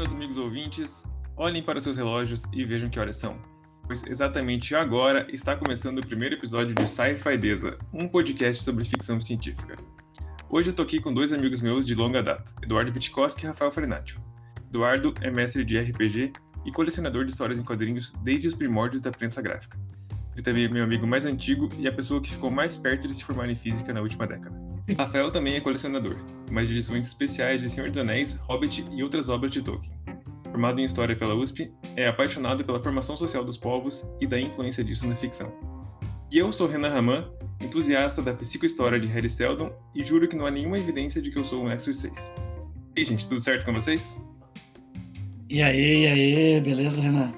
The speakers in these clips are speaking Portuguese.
meus amigos ouvintes, olhem para seus relógios e vejam que horas são. Pois exatamente agora está começando o primeiro episódio de Sci-Fi Deza, um podcast sobre ficção científica. Hoje eu tô aqui com dois amigos meus de longa data, Eduardo Vitkoski e Rafael Farinaccio. Eduardo é mestre de RPG e colecionador de histórias em quadrinhos desde os primórdios da prensa gráfica. Ele também é meu amigo mais antigo e a pessoa que ficou mais perto de se formar em física na última década. Rafael também é colecionador, mais de edições especiais de Senhor dos Anéis, Hobbit e outras obras de Tolkien. Formado em História pela USP, é apaixonado pela formação social dos povos e da influência disso na ficção. E eu sou Renan Raman, entusiasta da psicohistória de Harry Seldon e juro que não há nenhuma evidência de que eu sou um Nexus 6. E aí, gente, tudo certo com vocês? E aí, e aí, beleza, Renan?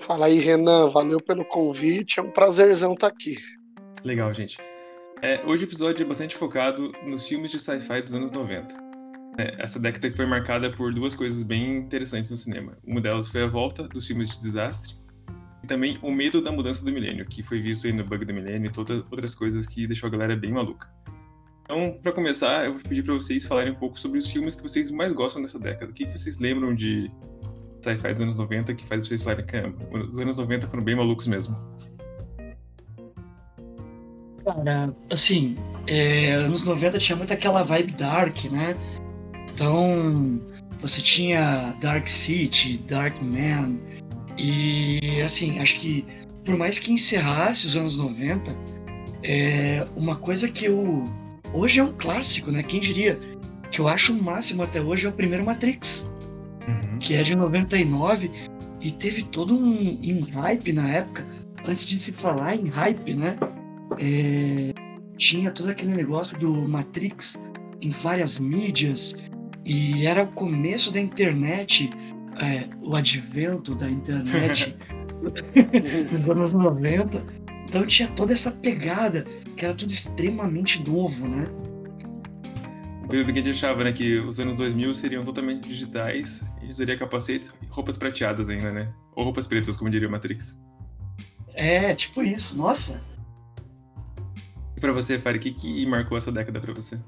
Fala aí, Renan, valeu pelo convite, é um prazerzão estar aqui. Legal, gente. É, hoje o episódio é bastante focado nos filmes de sci-fi dos anos 90. É, essa década que foi marcada por duas coisas bem interessantes no cinema. Uma delas foi a volta dos filmes de desastre e também o medo da mudança do milênio, que foi visto aí no Bug do Milênio e todas outras coisas que deixou a galera bem maluca. Então, para começar, eu vou pedir para vocês falarem um pouco sobre os filmes que vocês mais gostam dessa década. O que, que vocês lembram de sci-fi dos anos 90 que faz vocês falarem, caramba, os anos 90 foram bem malucos mesmo? Cara, assim, é, anos 90 tinha muito aquela vibe dark, né? Então, você tinha Dark City, Dark Man, e assim, acho que por mais que encerrasse os anos 90, é uma coisa que eu. Hoje é um clássico, né? Quem diria? Que eu acho o máximo até hoje é o primeiro Matrix, Uhum. que é de 99, e teve todo um, um hype na época, antes de se falar em hype, né? É, tinha todo aquele negócio do Matrix em várias mídias e era o começo da internet, é, o advento da internet nos anos 90. Então tinha toda essa pegada que era tudo extremamente novo, né? O período que a gente achava, né, que os anos 2000 seriam totalmente digitais e usaria capacetes e roupas prateadas ainda, né? Ou roupas pretas, como diria o Matrix. É, tipo isso. Nossa, E pra você, Fari, o que, que marcou essa década pra você?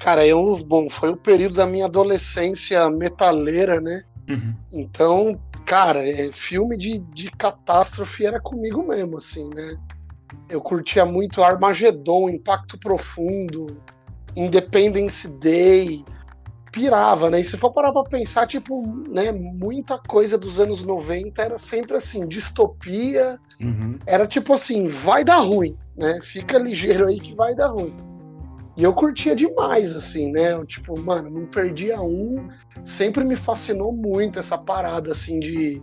Cara, eu, bom, foi o período da minha adolescência metaleira, né? Uhum. Então, cara, é, filme de, de catástrofe era comigo mesmo, assim, né? Eu curtia muito Armagedon, Impacto Profundo, Independence Day, pirava, né? E se for parar pra pensar, tipo, né, muita coisa dos anos 90 era sempre assim, distopia, Uhum. era tipo assim, vai dar ruim, né? Fica ligeiro aí que vai dar ruim. E eu curtia demais, assim, né? Eu, tipo, mano, não perdia um. Sempre me fascinou muito essa parada, assim, de,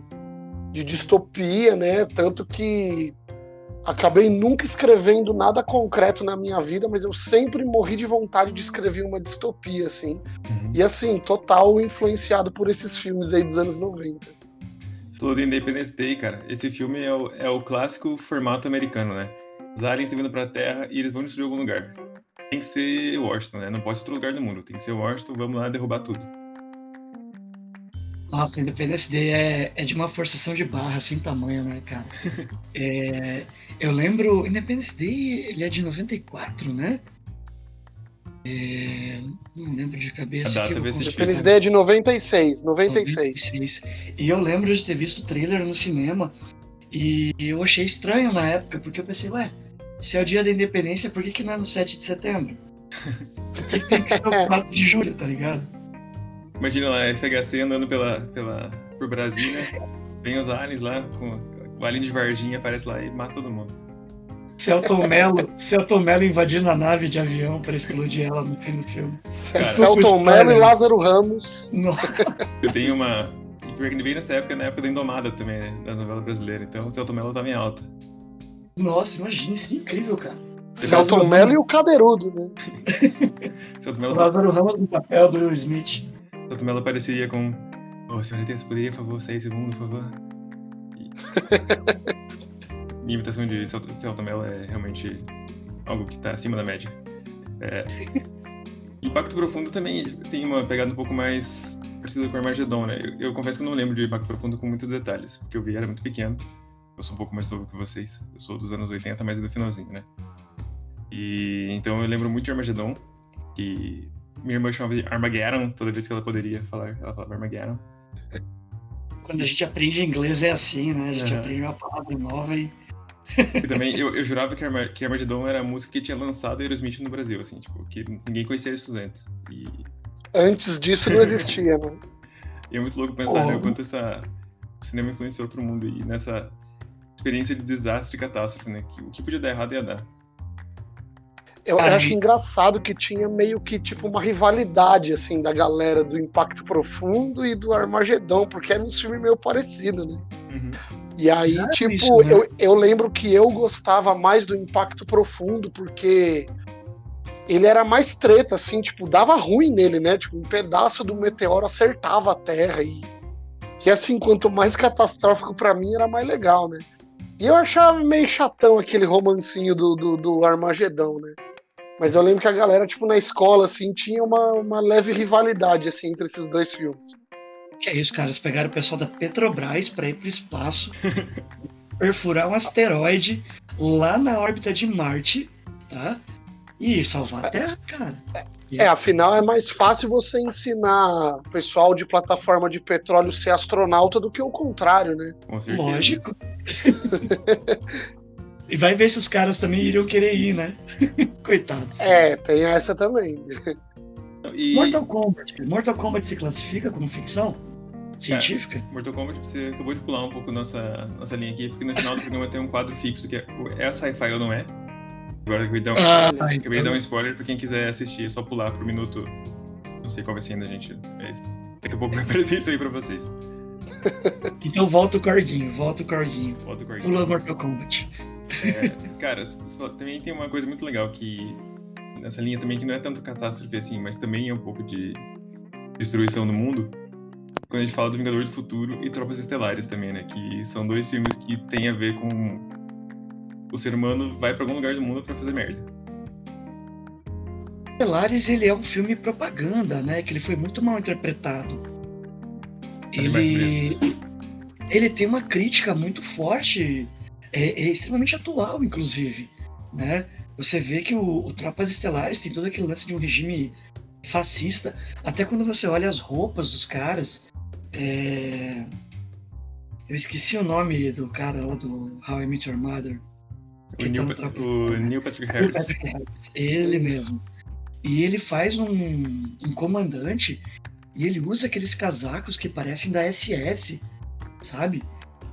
de distopia, né? Tanto que acabei nunca escrevendo nada concreto na minha vida, mas eu sempre morri de vontade de escrever uma distopia, assim. Uhum. E, assim, total influenciado por esses filmes aí dos anos 90. Falou do Independence Day, cara. Esse filme é o, é o clássico formato americano, né? Os aliens vindo pra Terra e eles vão destruir algum lugar. Tem que ser Washington, né? Não pode ser outro lugar do mundo. Tem que ser Washington, vamos lá derrubar tudo. Nossa, Independence Day é, é de uma forçação de barra sem tamanho, né, cara? É, eu lembro. Independence Day, ele é de 94, né? É, não lembro de cabeça. A data. Independence Day é de 96, 96. 96. E eu lembro de ter visto o trailer no cinema e eu achei estranho na época, porque eu pensei, ué, se é o dia da independência, por que, que não é no 7 de setembro? Por que, tem que ser o 4 de julho, tá ligado? Imagina lá, FHC andando pela, pela, por Brasília. Vem os aliens lá, com o alien de Varginha aparece lá e mata todo mundo. Celton Mello, Celton Mello invadindo a nave de avião pra explodir ela no fim do filme. É Cara. Celton Mello e Lázaro Ramos. Nossa, Eu tenho uma. E pior que ele veio nessa época, na época da Indomada também, né? Da novela brasileira. Então o Celto Mello tava em alta. Nossa, imagina, seria incrível, cara. Celton Mello e o Cadeirudo, né? Mello, Lázaro Ramos no papel do Will Smith. Celto Mello apareceria com. Ô, senhorita, você poderia, por favor, sair esse mundo, por favor? E... Minha imitação de Celto, Celto Mello é realmente algo que tá acima da média. É... Impacto Profundo também tem uma pegada um pouco mais parecida com Armagedon, né? Eu, eu confesso que eu não lembro de Impacto Profundo com muitos detalhes, porque eu vi era muito pequeno. Eu sou um pouco mais novo que vocês. Eu sou dos anos 80, mas é do finalzinho, né? E então eu lembro muito de Armagedon, que minha irmã chamava de Armageddon, toda vez que ela poderia falar, ela falava Armageddon. Quando a gente aprende inglês é assim, né? A gente Uhum. aprende uma palavra nova e. E também eu, eu jurava que, Arma, que Armageddon era a música que tinha lançado Aerosmith no Brasil, assim, tipo, que ninguém conhecia isso antes. E, Antes disso não existia, né? e é muito louco pensar né, Oh. o quanto essa, o cinema influenciou outro mundo e nessa experiência de desastre e catástrofe, né? Que, o que podia dar errado ia dar. Eu, acho engraçado que tinha meio que tipo uma rivalidade assim da galera do Impacto Profundo e do Armagedon, porque era um filme meio parecido, né? Uhum. E aí, Exato tipo, isso, né? eu, eu lembro que eu gostava mais do Impacto Profundo, porque ele era mais treta, assim, tipo, dava ruim nele, né? Tipo, um pedaço do meteoro acertava a Terra e que assim, quanto mais catastrófico pra mim, era mais legal, né? E eu achava meio chatão aquele romancinho do, do, do Armagedão, né? Mas eu lembro que a galera, tipo, na escola, assim, tinha uma, uma leve rivalidade, assim, entre esses dois filmes. Que é isso, cara? Eles pegaram o pessoal da Petrobras pra ir pro espaço, perfurar um asteroide lá na órbita de Marte, tá? E salvar a Terra, cara. É, afinal é mais fácil você ensinar pessoal de plataforma de petróleo ser astronauta do que o contrário, né? Com certeza. Lógico. e vai ver se os caras também iriam querer ir, né? Coitados. É, tem essa também. E Mortal Kombat. Mortal Kombat se classifica como ficção científica? Mortal Kombat, você acabou de pular um pouco nossa, nossa linha aqui, porque no final do programa tem um quadro fixo que é, é sci-fi ou não é. Agora eu acabei de dar um, Ah, dar um então, spoiler pra quem quiser assistir, é só pular pro minuto. Não sei qual vai ser ainda, gente. Mas daqui a pouco vai aparecer isso aí pra vocês. então volta o Corguinho, volta o Corguinho. Volta o corte. Pula Mortal Kombat. É, cara, também tem uma coisa muito legal que nessa linha também que não é tanto catástrofe assim, mas também é um pouco de destruição do mundo. Quando a gente fala do Vingador do Futuro e Tropas Estelares também, né? Que são dois filmes que têm a ver com o ser humano vai pra algum lugar do mundo pra fazer merda. Estelares, ele é um filme propaganda, né? Que ele foi muito mal interpretado. Ele, ele tem uma crítica muito forte, é, é extremamente atual, inclusive, né? Você vê que o, o Tropas Estelares tem todo aquele lance de um regime fascista. Até quando você olha as roupas dos caras, é... eu esqueci o nome do cara lá do How I Met Your Mother. O Neil, o. Neil Patrick Harris. Patrick Harris, ele mesmo. E ele faz um, um comandante e ele usa aqueles casacos que parecem da SS, sabe?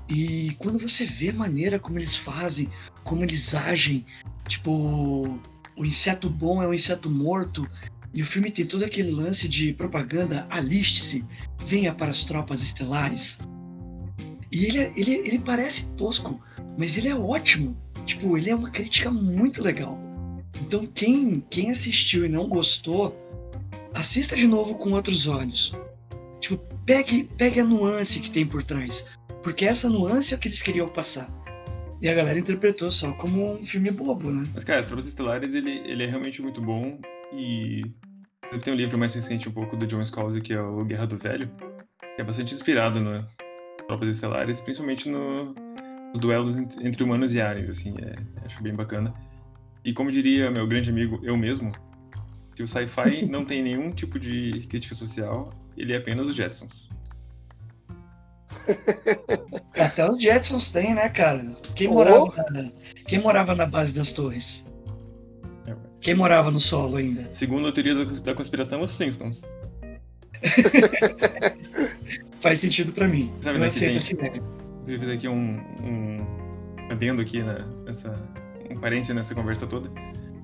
E quando você vê a maneira como eles fazem, como eles agem, tipo, o inseto bom é um inseto morto, e o filme tem todo aquele lance de propaganda, aliste-se, venha para as tropas estelares. E ele, é- ele, ele parece tosco, mas ele é ótimo. Tipo, ele é uma crítica muito legal. Então, quem, quem assistiu e não gostou, assista de novo com outros olhos. Tipo, pegue, pegue a nuance que tem por trás. Porque essa nuance é o que eles queriam passar. E a galera interpretou só como um filme bobo, né? Mas, cara, Tropas Estelares, ele, ele é realmente muito bom e eu tenho um livro mais recente um pouco do John Scalzi, que é o Guerra do Velho, que é bastante inspirado no Tropas Estelares, principalmente no, duelos ent- entre humanos e aliens, assim, é, acho bem bacana. E como diria meu grande amigo, eu mesmo, se o sci-fi não tem nenhum tipo de crítica social, ele é apenas os Jetsons. Até os Jetsons tem, né, cara? Quem Oh. morava, na, quem morava na base das torres? É. Quem morava no solo ainda? Segundo a teoria da, conspiração, os Flintstones. Faz sentido pra mim. Sabe, Eu né, aceito tem- essa ideia. Eu fiz aqui um, um adendo aqui né, nessa um parênteses nessa conversa toda.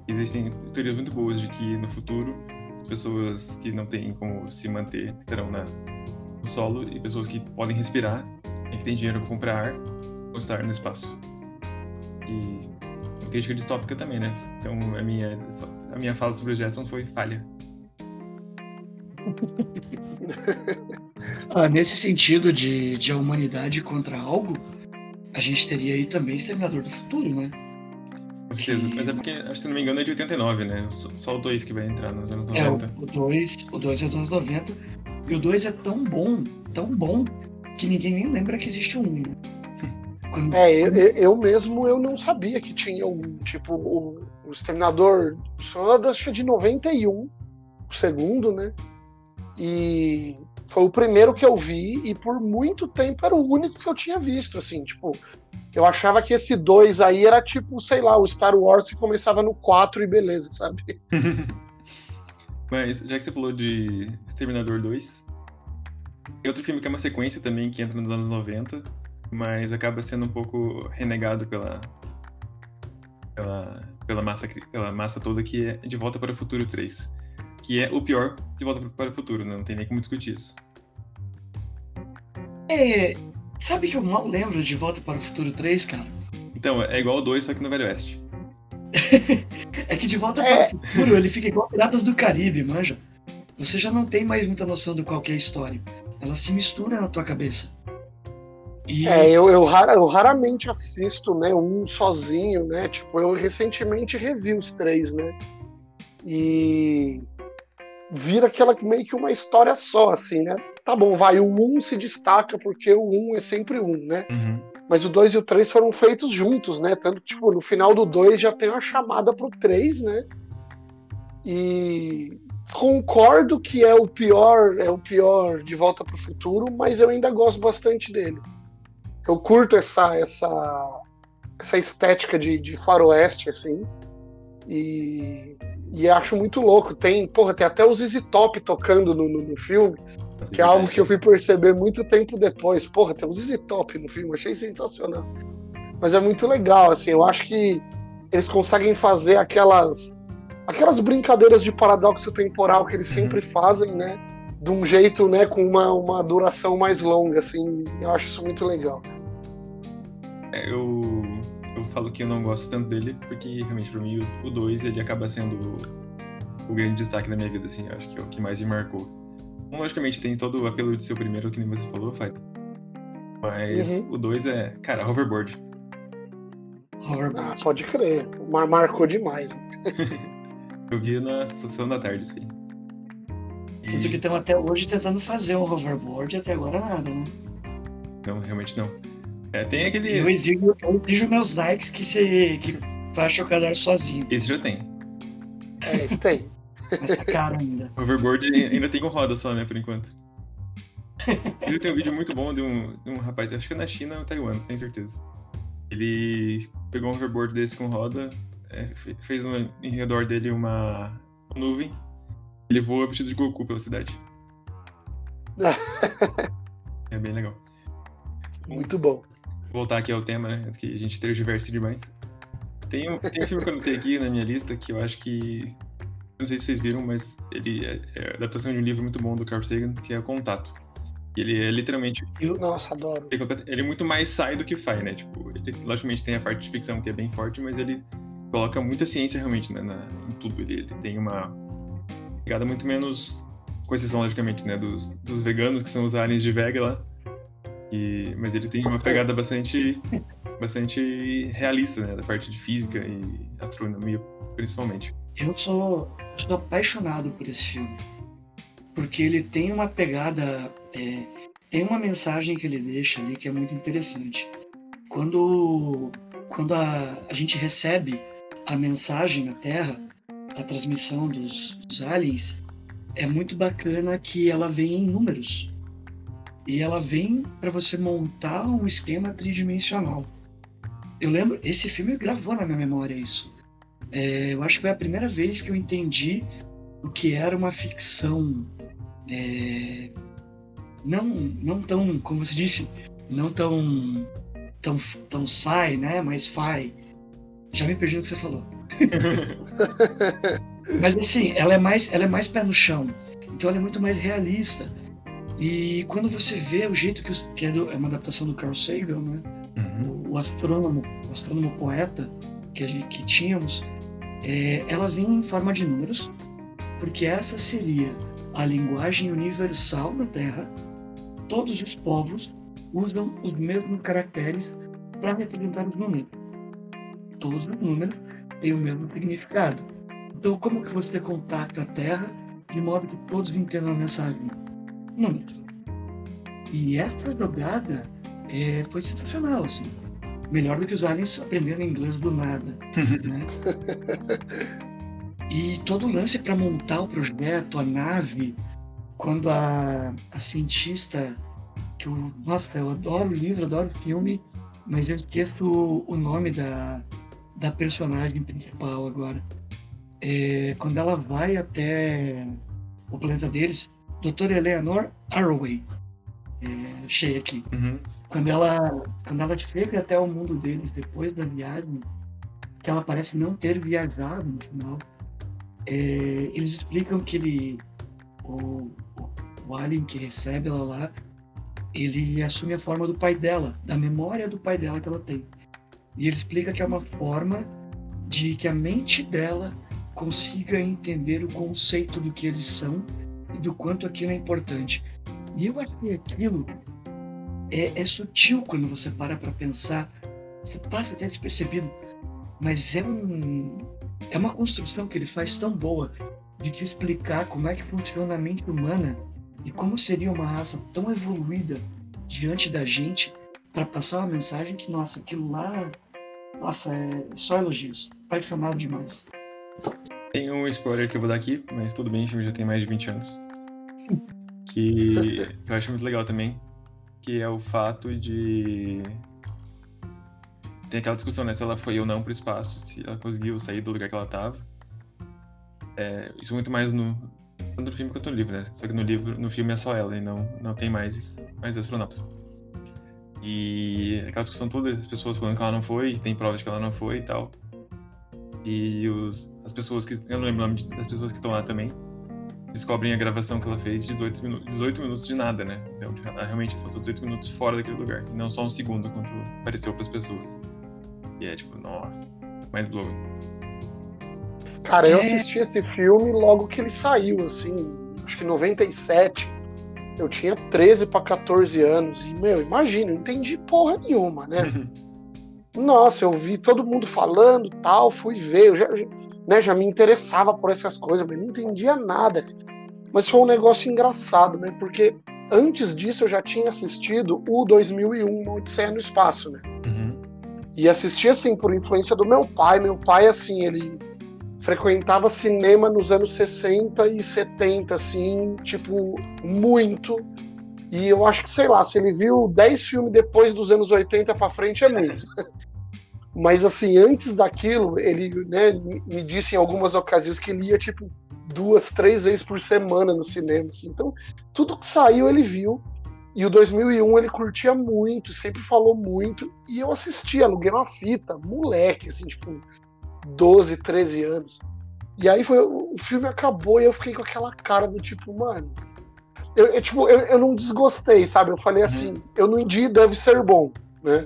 Existem teorias muito boas de que no futuro as pessoas que não têm como se manter estarão na, no solo e pessoas que podem respirar e que têm dinheiro para comprar ar vão estar no espaço. E uma crítica distópica também, né? Então a minha a minha fala sobre os Jetsons foi falha. Ah, nesse sentido de, de a humanidade contra algo, a gente teria aí também Exterminador do Futuro, né? Com certeza. Que- Mas é porque, acho que se não me engano, é de 89, né? Só, só o 2 que vai entrar nos anos É, 90. o 2 o dois é dos anos 90. E o 2 é tão bom, tão bom, que ninguém nem lembra que existe o 1. Né? Quando, É, eu, eu- mesmo eu não sabia que tinha um, tipo, o, o Exterminador. O Exterminador acho que é de 91. segundo, né? E foi o primeiro que eu vi e por muito tempo era o único que eu tinha visto, assim, tipo, eu achava que esse 2 aí era tipo, sei lá, o Star Wars que começava no 4 e beleza, sabe? Mas já que você falou de Exterminador 2, tem outro filme que é uma sequência também que entra nos anos 90, mas acaba sendo um pouco renegado pela pela, pela massa pela massa toda que é De Volta para o Futuro 3 que é o pior de Volta para o Futuro, né? Não tem nem como discutir isso. É. Sabe que eu mal lembro de Volta para o Futuro 3, cara? Então, é igual o 2, só que no Velho Oeste. é que de Volta é. para o Futuro ele fica igual Piratas do Caribe, manja. Você já não tem mais muita noção do qual é a história. Ela se mistura na tua cabeça. E... É, eu, eu, rara, eu, raramente assisto, né, um sozinho, né? Tipo, eu recentemente revi os três, né? E vira aquela meio que uma história só, assim, né? Tá bom, vai, o 1 um se destaca porque o 1 um é sempre um, né? Uhum. Mas o 2 e o 3 foram feitos juntos, né? Tanto que, tipo, no final do 2 já tem uma chamada pro 3, né? E concordo que é o pior, é o pior de Volta pro Futuro, mas eu ainda gosto bastante dele. Eu curto essa essa essa estética de, de faroeste, assim. E e acho muito louco. Tem, porra, tem até os Easy Top tocando no, no, no filme, que é algo que eu fui perceber muito tempo depois. Porra, tem os Easy Top no filme, achei sensacional. Mas é muito legal, assim, eu acho que eles conseguem fazer aquelas aquelas brincadeiras de paradoxo temporal que eles uhum. sempre fazem, né? De um jeito, né, com uma, uma duração mais longa, assim. Eu acho isso muito legal. É, eu eu falo que eu não gosto tanto dele, porque realmente pra mim o 2 ele acaba sendo o, o, grande destaque da minha vida, assim, eu acho que é o que mais me marcou. Logicamente tem todo o apelo de ser o primeiro, que nem você falou, Fai. Mas uhum. o 2 é, cara, hoverboard. Hoverboard. Ah, pode crer. Mar marcou demais. Né? eu vi na estação da tarde isso aí. E... Tanto que estamos até hoje tentando fazer um hoverboard e até agora nada, né? Não, realmente não. É, tem aquele. Eu exijo, eu exijo meus likes que você que faça o cadar sozinho. Esse já tem. É, esse tem. Mas tá caro ainda. Overboard ainda tem com roda só, né, por enquanto. Ele tem um vídeo muito bom de um, de um rapaz, acho que é na China ou Taiwan, não tenho certeza. Ele pegou um overboard desse com roda, é, fez um, em redor dele uma nuvem, ele voa vestido de Goku pela cidade. é bem legal. Muito bom voltar aqui ao tema, né? Antes que a gente tergiverse demais. Tem um, tem um filme que eu notei aqui na minha lista que eu acho que. Não sei se vocês viram, mas ele é, é adaptação de um livro muito bom do Carl Sagan, que é O Contato. Ele é literalmente. Eu, nossa, adoro. Ele é muito mais sai do que faz, né? Tipo, ele, logicamente tem a parte de ficção que é bem forte, mas ele coloca muita ciência realmente né, na, em tudo. Ele, ele tem uma pegada muito menos, com exceção, logicamente, né? Dos, dos veganos, que são os aliens de Vega lá. E, mas ele tem uma pegada bastante, bastante realista, né? Da parte de física e astronomia, principalmente. Eu sou, sou apaixonado por esse filme. Porque ele tem uma pegada. É, tem uma mensagem que ele deixa ali que é muito interessante. Quando, quando a, a gente recebe a mensagem na Terra, a transmissão dos, dos aliens, é muito bacana que ela vem em números e ela vem para você montar um esquema tridimensional. Eu lembro, esse filme gravou na minha memória isso. É, eu acho que foi a primeira vez que eu entendi o que era uma ficção. É, não, não tão, como você disse, não tão, tão, tão sai, né? Mas fai. Já me perdi no que você falou. Mas assim, ela é mais, ela é mais pé no chão. Então ela é muito mais realista. E quando você vê o jeito que, os, que é, do, é, uma adaptação do Carl Sagan, né? Uhum. O, o, astrônomo, o astrônomo poeta que, gente, que tínhamos, é, ela vem em forma de números, porque essa seria a linguagem universal da Terra. Todos os povos usam os mesmos caracteres para representar os números. Todos os números têm o mesmo significado. Então, como que você contacta a Terra de modo que todos entendam a mensagem? Números. E essa jogada é, foi sensacional, assim. Melhor do que os aliens aprendendo inglês do nada. né? E todo o lance para montar o projeto, a nave, quando a, a cientista, que eu, nossa, eu adoro o livro, adoro o filme, mas eu esqueço o nome da, da personagem principal agora. É, quando ela vai até o planeta deles, Dr. Eleanor Arroway, é, cheia aqui. Uhum. Quando ela, quando ela chega até o mundo deles depois da viagem, que ela parece não ter viajado no final, é, eles explicam que ele, o, o alien que recebe ela lá, ele assume a forma do pai dela, da memória do pai dela que ela tem. E ele explica que é uma forma de que a mente dela consiga entender o conceito do que eles são e do quanto aquilo é importante. E eu achei aquilo é, é sutil quando você para para pensar, você passa até despercebido, mas é um é uma construção que ele faz tão boa de te explicar como é que funciona a mente humana e como seria uma raça tão evoluída diante da gente para passar uma mensagem que, nossa, aquilo lá, nossa, é só elogios. Apaixonado demais. Tem um spoiler que eu vou dar aqui, mas tudo bem, o filme já tem mais de 20 anos. Que, eu acho muito legal também, que é o fato de. Tem aquela discussão, né? Se ela foi ou não pro espaço, se ela conseguiu sair do lugar que ela tava. É, isso muito mais no, tanto no filme quanto no livro, né? Só que no livro, no filme é só ela e não, não tem mais, mais astronautas. E aquela discussão toda, as pessoas falando que ela não foi, tem provas de que ela não foi e tal. E os, as pessoas que. Eu não lembro o nome das pessoas que estão lá também. Descobrem a gravação que ela fez de 18 minutos, 18 minutos de nada, né? Então, ela realmente passou 18 minutos fora daquele lugar. E não só um segundo, quanto pareceu para as pessoas. E é tipo, nossa, mind blowing. Cara, eu assisti esse filme logo que ele saiu, assim, acho que 97. Eu tinha 13 para 14 anos. E, meu, imagina, eu não entendi porra nenhuma, né? Nossa, eu vi todo mundo falando tal, fui ver, eu já, né, já me interessava por essas coisas, mas não entendia nada. Mas foi um negócio engraçado, né? Porque antes disso eu já tinha assistido o 2001, Uma Odisseia no Espaço, né? Uhum. E assisti, assim, por influência do meu pai. Meu pai, assim, ele frequentava cinema nos anos 60 e 70, assim, tipo, muito. E eu acho que, sei lá, se ele viu 10 filmes depois dos anos 80 para frente, é muito. Mas, assim, antes daquilo, ele né, me disse em algumas ocasiões que ele ia, tipo, duas, três vezes por semana no cinema. Assim. Então, tudo que saiu ele viu. E o 2001 ele curtia muito, sempre falou muito. E eu assisti, aluguei uma fita, moleque, assim, tipo, 12, 13 anos. E aí foi, o filme acabou e eu fiquei com aquela cara do tipo, mano. Eu, eu tipo, eu, eu não desgostei, sabe? Eu falei assim, uhum. eu não entendi, deve ser bom, né?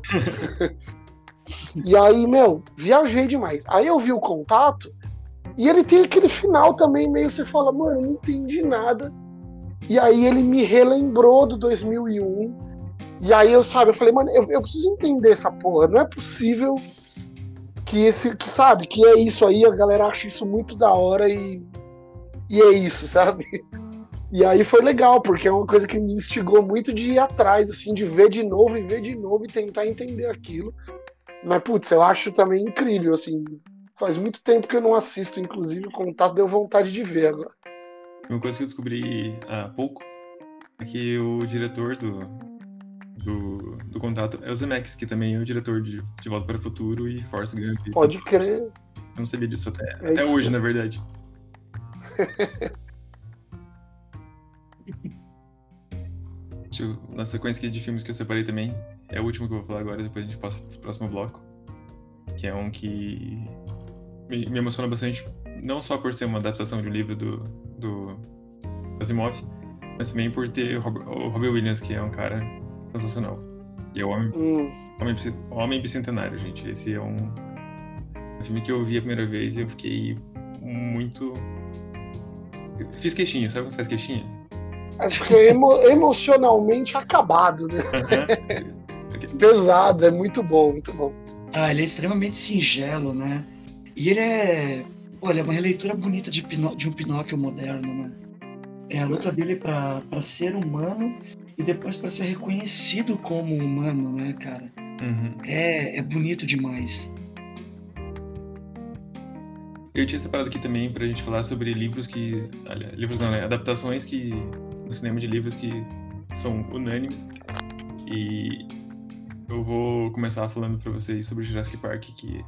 e aí, meu, viajei demais. Aí eu vi o contato e ele tem aquele final também, meio você fala, mano, não entendi nada. E aí ele me relembrou do 2001. E aí eu, sabe, eu falei, mano, eu, eu preciso entender essa porra. Não é possível que esse, que sabe, que é isso aí, a galera acha isso muito da hora e, e é isso, sabe? E aí foi legal, porque é uma coisa que me instigou muito de ir atrás, assim, de ver de novo e ver de novo e tentar entender aquilo. Mas, putz, eu acho também incrível, assim. Faz muito tempo que eu não assisto, inclusive, o contato deu vontade de ver agora. Uma coisa que eu descobri há pouco é que o diretor do, do, do contato é o Zemeckis, que também é o diretor de, de Volta para o Futuro e Force Gump. Pode crer. Eu não sabia disso até, é até hoje, na verdade. na sequência de filmes que eu separei também, é o último que eu vou falar agora, depois a gente passa pro próximo bloco. Que é um que me, me emociona bastante, não só por ser uma adaptação de um livro do, do Asimov, mas também por ter o Robert Williams, que é um cara sensacional. E é o Homem, hum. Homem, Homem Bicentenário, gente. Esse é um, um filme que eu vi a primeira vez e eu fiquei muito. Eu fiz queixinho, sabe quando você faz queixinho? Acho que é emo emocionalmente acabado, né? Pesado, é muito bom, muito bom. Ah, ele é extremamente singelo, né? E ele é. Olha, é uma releitura bonita de, Pinó de um Pinóquio moderno, né? É a luta dele para ser humano e depois para ser reconhecido como humano, né, cara? Uhum. É, é bonito demais. Eu tinha separado aqui também pra gente falar sobre livros que. Olha, livros não, né? Adaptações que. No cinema de livros que são unânimes. E eu vou começar falando pra vocês sobre Jurassic Park, que.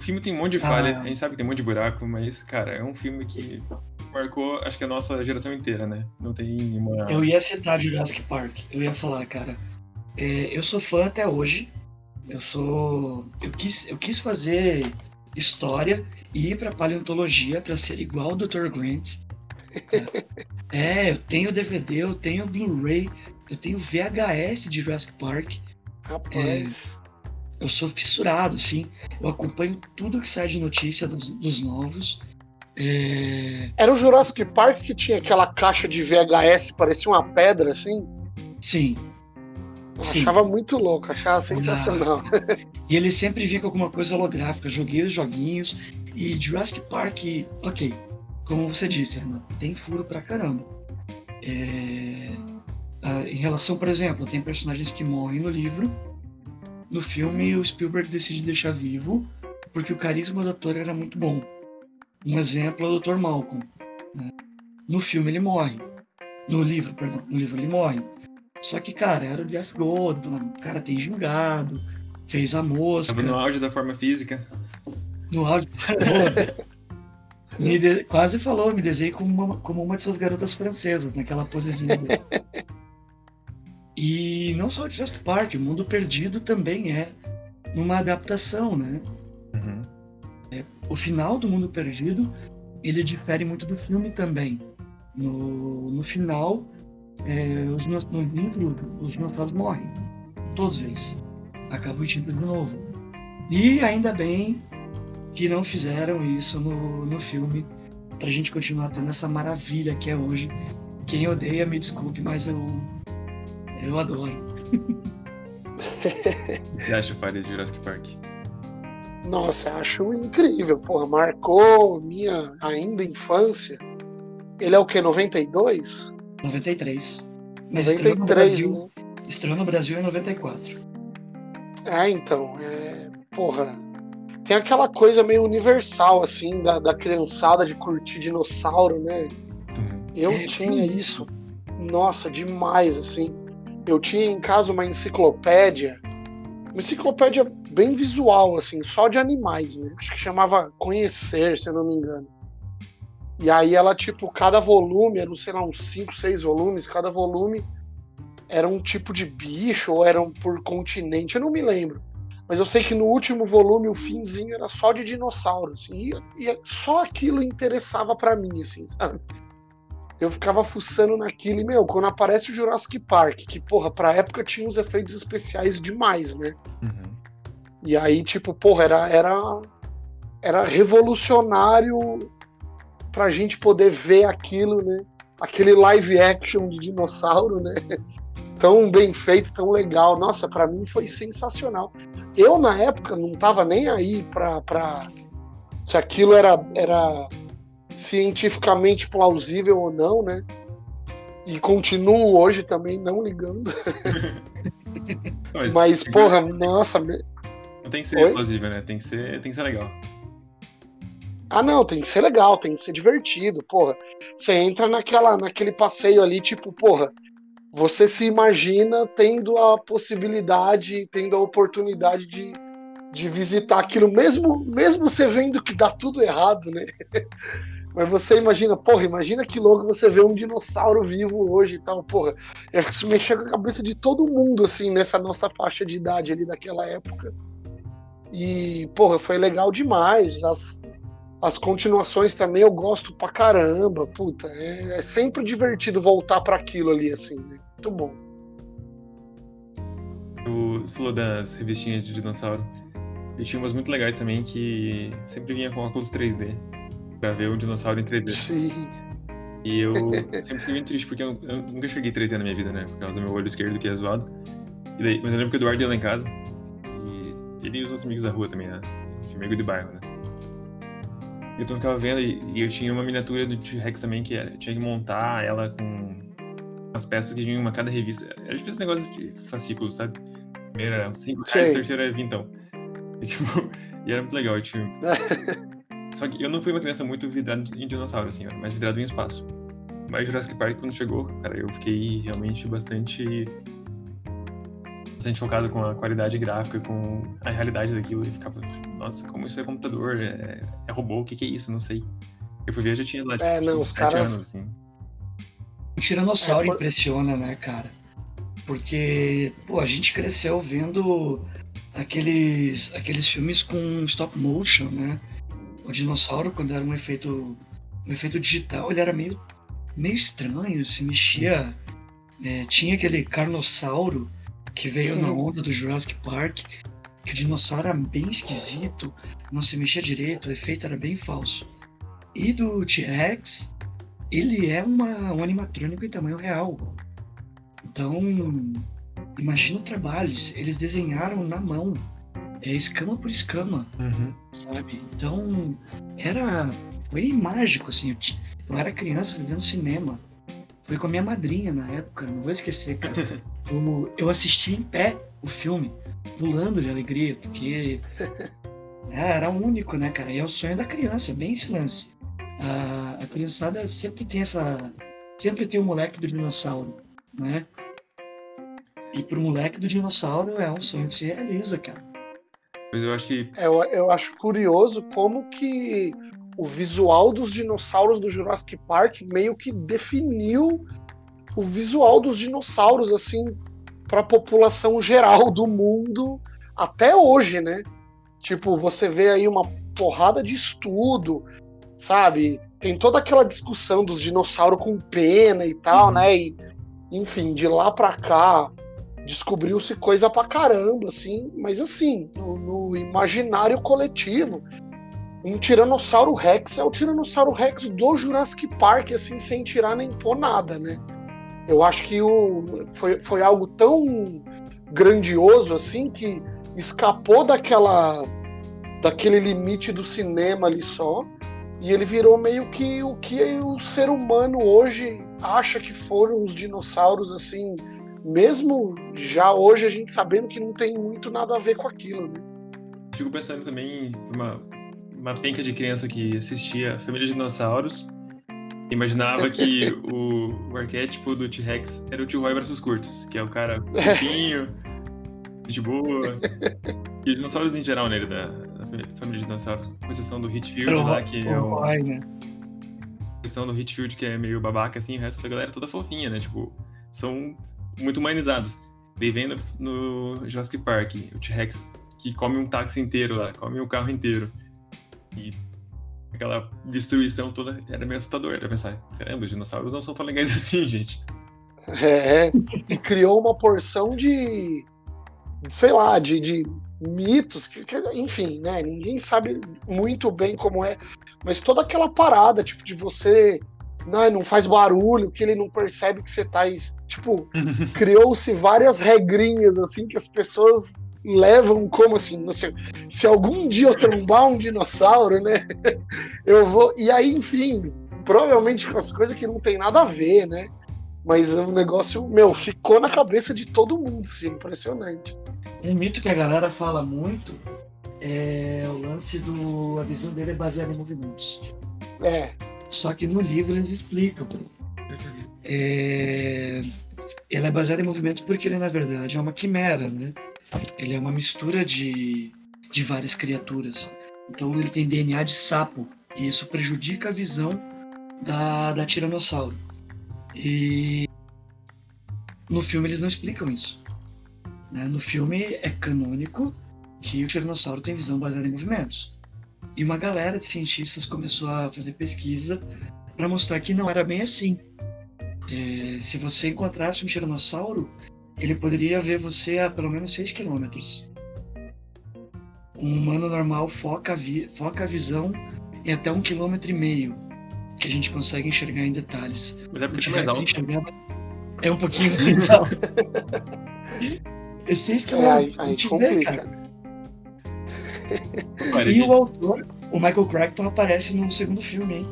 O filme tem um monte de falha, Ah. a gente sabe que tem um monte de buraco, mas, cara, é um filme que marcou, acho que a nossa geração inteira, né? Não tem uma. Eu ia citar Jurassic Park. Eu ia falar, cara. é, eu sou fã até hoje. Eu sou. Eu quis, eu quis fazer história e ir pra paleontologia pra ser igual ao Dr. Grant. É, eu tenho DVD, eu tenho Blu-ray, eu tenho VHS de Jurassic Park. Rapaz. Eu sou fissurado, sim. Eu acompanho tudo que sai de notícia dos, dos novos. É, Era o Jurassic Park que tinha aquela caixa de VHS, parecia uma pedra, assim. sim. Eu Sim. achava muito louco, achava sensacional. E ele sempre vinha com alguma coisa holográfica. Joguei os joguinhos. E Jurassic Park, ok. Como você disse, Renan, tem furo pra caramba. É, ah, em relação, por exemplo, tem personagens que morrem no livro. No filme, o Spielberg decide deixar vivo, porque o carisma do ator era muito bom. Um exemplo é o Dr. Malcolm. né? No filme ele morre. No livro, perdão, no livro ele morre. Só que, cara, era o Jeff Goldblum, o cara tem gingado, fez a mosca. Tava no auge da forma física. No áudio. De- Quase falou, me desenhei como uma, como uma de suas garotas francesas, naquela posezinha dele. E não só o Jurassic Park, o Mundo Perdido também é uma adaptação, né? Uhum. O final do Mundo Perdido, ele difere muito do filme também. No, no final, é, os, no livro, os dinossauros morrem. Todos eles. Acabam extintos de novo. E ainda bem que não fizeram isso no, no filme, pra gente continuar tendo essa maravilha que é hoje. Quem odeia, me desculpe, mas eu, eu adoro. O que você acha, Faria, de Jurassic Park? Nossa, acho incrível, porra. Marcou minha ainda infância. Ele é o quê? 92? 93. Mas estreou no 93, Brasil, né? estreou no Brasil em 94. É, então, é, porra, tem aquela coisa meio universal, assim, da, da criançada de curtir dinossauro, né? Eu É, tinha isso, nossa, demais, assim. Eu tinha em casa uma enciclopédia, uma enciclopédia bem visual, assim, só de animais, né? Acho que chamava Conhecer, se eu não me engano. E aí ela, tipo, cada volume, eram, sei lá, uns 5, 6 volumes, cada volume era um tipo de bicho, ou eram por continente, eu não me lembro. Mas eu sei que no último volume, o finzinho era só de dinossauro, assim, e, e só aquilo interessava pra mim, assim, sabe? Eu ficava fuçando naquilo e, meu, quando aparece o Jurassic Park, que, porra, pra época tinha uns efeitos especiais demais, né? Uhum. E aí, tipo, porra, era, era, era revolucionário pra gente poder ver aquilo, né? Aquele live action de dinossauro, né? Tão bem feito, tão legal. Nossa, pra mim foi sensacional. Eu, na época, não tava nem aí pra, pra se aquilo era, era cientificamente plausível ou não, né? E continuo hoje também não ligando. Mas, porra, nossa, Não tem que ser Oi? plausível, né? Tem que ser, tem que ser legal. Ah, não, tem que ser legal, tem que ser divertido, porra. Você entra naquela, naquele passeio ali, tipo, porra, você se imagina tendo a possibilidade, tendo a oportunidade de, de visitar aquilo, mesmo, mesmo você vendo que dá tudo errado, né? Mas você imagina, porra, imagina que louco você vê um dinossauro vivo hoje e tal, porra. Eu acho que isso mexeu com a cabeça de todo mundo, assim, nessa nossa faixa de idade ali daquela época. E, porra, foi legal demais. As, as continuações também eu gosto pra caramba. Puta, é, é sempre divertido voltar pra aquilo ali, assim, né? Muito bom. O- Você falou das revistinhas de dinossauro. E tinha umas muito legais também que sempre vinha com óculos 3D. Pra ver um dinossauro em 3D. Sim. E eu sempre fiquei muito triste porque eu, eu nunca cheguei 3D na minha vida, né? Por causa do meu olho esquerdo que é zoado. E daí, mas eu lembro que o Eduardo ia lá em casa. E ele e os outros amigos da rua também, né? Amigo de bairro, né? E eu ficava vendo e, e eu tinha uma miniatura do T-Rex também que era, eu tinha que montar ela com as peças que vinham em uma cada revista. Era tipo esse negócio de fascículos, sabe? Primeiro era 5 reais, Sei. o terceiro era vintão. E, tipo, e era muito legal, tipo. Só que eu não fui uma criança muito vidrada em dinossauro, assim, mas vidrado em espaço. Mas Jurassic Park, quando chegou, cara, eu fiquei realmente bastante. Bastante chocado com a qualidade gráfica, com a realidade daquilo. E ficava, nossa, como isso é computador? É, é robô? O que, que é isso? Não sei. Eu fui ver, já tinha lá. É, não, os caras. Anos, assim. O Tiranossauro é, por... impressiona, né, cara? Porque, pô, a gente cresceu vendo aqueles, aqueles filmes com stop motion, né? O dinossauro, quando era um efeito, um efeito digital, ele era meio, meio estranho, se mexia. É, tinha aquele carnossauro que veio na onda do Jurassic Park, que o dinossauro era bem esquisito, não se mexia direito, o efeito era bem falso. E do T-Rex, ele é uma, um animatrônico em tamanho real. Então, imagina o trabalho. Eles desenharam na mão, é, escama por escama, uhum. sabe? Então, era. Foi mágico, assim. Eu, eu era criança vivendo cinema. Foi com a minha madrinha na época, não vou esquecer, cara. eu, eu assisti em pé o filme, pulando de alegria, porque é, era único, né, cara? E é o sonho da criança, bem esse lance. A, a criançada sempre tem essa. Sempre tem o moleque do dinossauro, né? E pro moleque do dinossauro é um sonho que se realiza, cara. Mas eu acho que. É, eu, eu acho curioso como que o visual dos dinossauros do Jurassic Park meio que definiu o visual dos dinossauros, assim, para a população geral do mundo até hoje, né? Tipo, você vê aí uma porrada de estudo, sabe? Tem toda aquela discussão dos dinossauros com pena e tal, uhum. né? E, enfim, de lá para cá, descobriu-se coisa pra caramba, assim, mas assim, no, no, imaginário coletivo, um Tiranossauro Rex é o Tiranossauro Rex do Jurassic Park, assim, sem tirar nem pôr nada, né? Eu acho que o, foi, foi algo tão grandioso, assim, que escapou daquela daquele limite do cinema ali só, e ele virou meio que o que o ser humano hoje acha que foram os dinossauros, assim, mesmo já hoje a gente sabendo que não tem muito nada a ver com aquilo, né? Fico pensando também uma uma penca de criança que assistia Família de Dinossauros imaginava que o, o, arquétipo do T-Rex era o tio Roy braços curtos, que é o cara limpinho, de boa. E os dinossauros em geral nele, da, da família de dinossauros, com exceção do Hitfield lá, que é o. Roy, né? Com exceção do Hitfield, que é meio babaca, assim, o resto da galera é toda fofinha, né? Tipo, são muito humanizados. Daí vem no, no Jurassic Park, o T-Rex que come um táxi inteiro lá, come um carro inteiro. E aquela destruição toda era meio assustador. Era pensar, caramba, os dinossauros não são tão legais assim, gente. É, e criou uma porção de, sei lá, de, de mitos, que, que, enfim, né? Ninguém sabe muito bem como é, mas toda aquela parada, tipo, de você não, não faz barulho, que ele não percebe que você tá. Tipo, criou-se várias regrinhas assim que as pessoas levam como assim, sei, se algum dia eu trombar um dinossauro, né? Eu vou. E aí, enfim, provavelmente com as coisas que não tem nada a ver, né? Mas o negócio, meu, ficou na cabeça de todo mundo, assim, impressionante. Um mito que a galera fala muito é o lance do. A visão dele é baseada em movimentos. É. Só que no livro eles explicam. É... Ela é baseada em movimentos porque ele, na verdade, é uma quimera, né? Ele é uma mistura de, de várias criaturas. Então ele tem DNA de sapo. E isso prejudica a visão da, da Tiranossauro. E no filme eles não explicam isso. Né? No filme é canônico que o Tiranossauro tem visão baseada em movimentos. E uma galera de cientistas começou a fazer pesquisa para mostrar que não era bem assim. É, se você encontrasse um tiranossauro, ele poderia ver você a pelo menos 6 km. Um humano normal foca a, vi foca a visão em até um quilômetro e meio, que a gente consegue enxergar em detalhes. Mas é porque o mais alto. Enxergava... É um pouquinho mais alto. é 6 km. É, aí, aí complica, cara. Né? e o autor, o Michael Crichton, aparece no segundo filme, hein?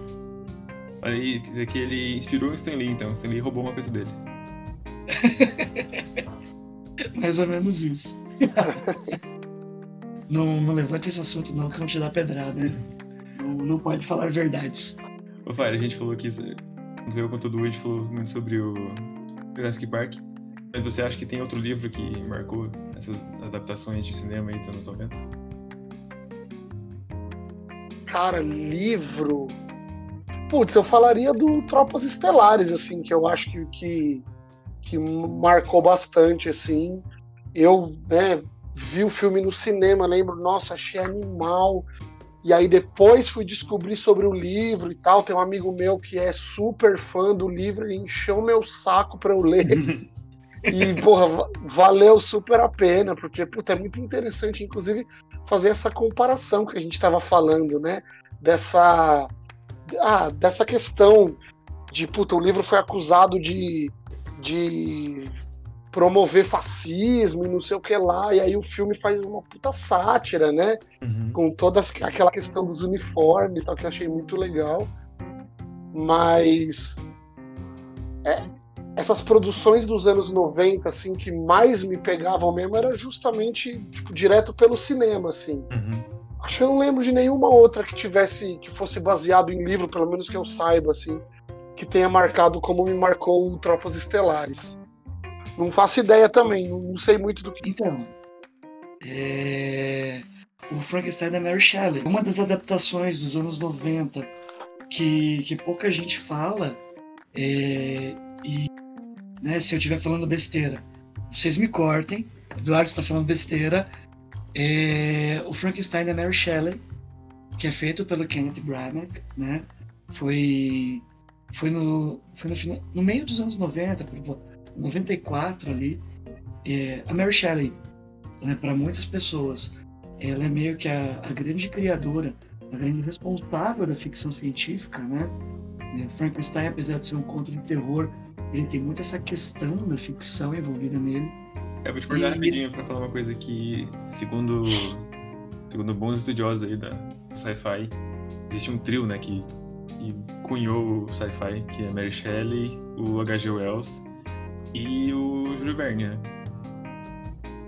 Olha aí, quer dizer que ele inspirou o Stan Lee, então. O Stan Lee roubou uma coisa dele. Mais ou menos isso. não, não levanta esse assunto não, que vão te dar pedrada. Né? não pode falar verdades. Ô, Fire, a gente falou que. Quando veio com todo o a gente falou muito sobre o Jurassic Park. Mas você acha que tem outro livro que marcou essas adaptações de cinema aí dos anos 90? Cara, livro. Putz, eu falaria do Tropas Estelares, assim, que eu acho que, que, que marcou bastante, assim. Eu, né, vi o filme no cinema, lembro, nossa, achei animal. E aí depois fui descobrir sobre o livro e tal. Tem um amigo meu que é super fã do livro e encheu meu saco para eu ler. e, porra, valeu super a pena, porque, puta, é muito interessante, inclusive, fazer essa comparação que a gente estava falando, né? Dessa, ah, dessa questão de, puta, o livro foi acusado de, de promover fascismo e não sei o que lá, e aí o filme faz uma puta sátira, né? Uhum. Com toda aquela questão dos uniformes, tal, que eu achei muito legal. Mas é, essas produções dos anos 90, assim, que mais me pegavam mesmo era justamente, tipo, direto pelo cinema, assim. Uhum. Acho que eu não lembro de nenhuma outra que tivesse, que fosse baseado em livro, pelo menos que eu saiba, assim, que tenha marcado como me marcou o Tropas Estelares. Não faço ideia também, não sei muito do que. Então, é... o Frankenstein da Mary Shelley, uma das adaptações dos anos 90 que, que pouca gente fala, é... e né, se eu estiver falando besteira, vocês me cortem. Eduardo está falando besteira. É... O Frankenstein da Mary Shelley, que é feito pelo Kenneth Branagh, né? Foi foi no, foi no, no meio dos anos 90, 94 ali, é, a Mary Shelley, né, para muitas pessoas, ela é meio que a, a, grande criadora, a grande responsável da ficção científica, né? É, Frankenstein, apesar de ser um conto de terror, ele tem muito essa questão da ficção envolvida nele. Eu vou te cortar rapidinho ele... para falar uma coisa que, segundo, segundo bons estudiosos aí da, do sci-fi, existe um trio, né, que, que cunhou o sci-fi, que é Mary Shelley, o H.G. Wells e o Júlio Verne, né?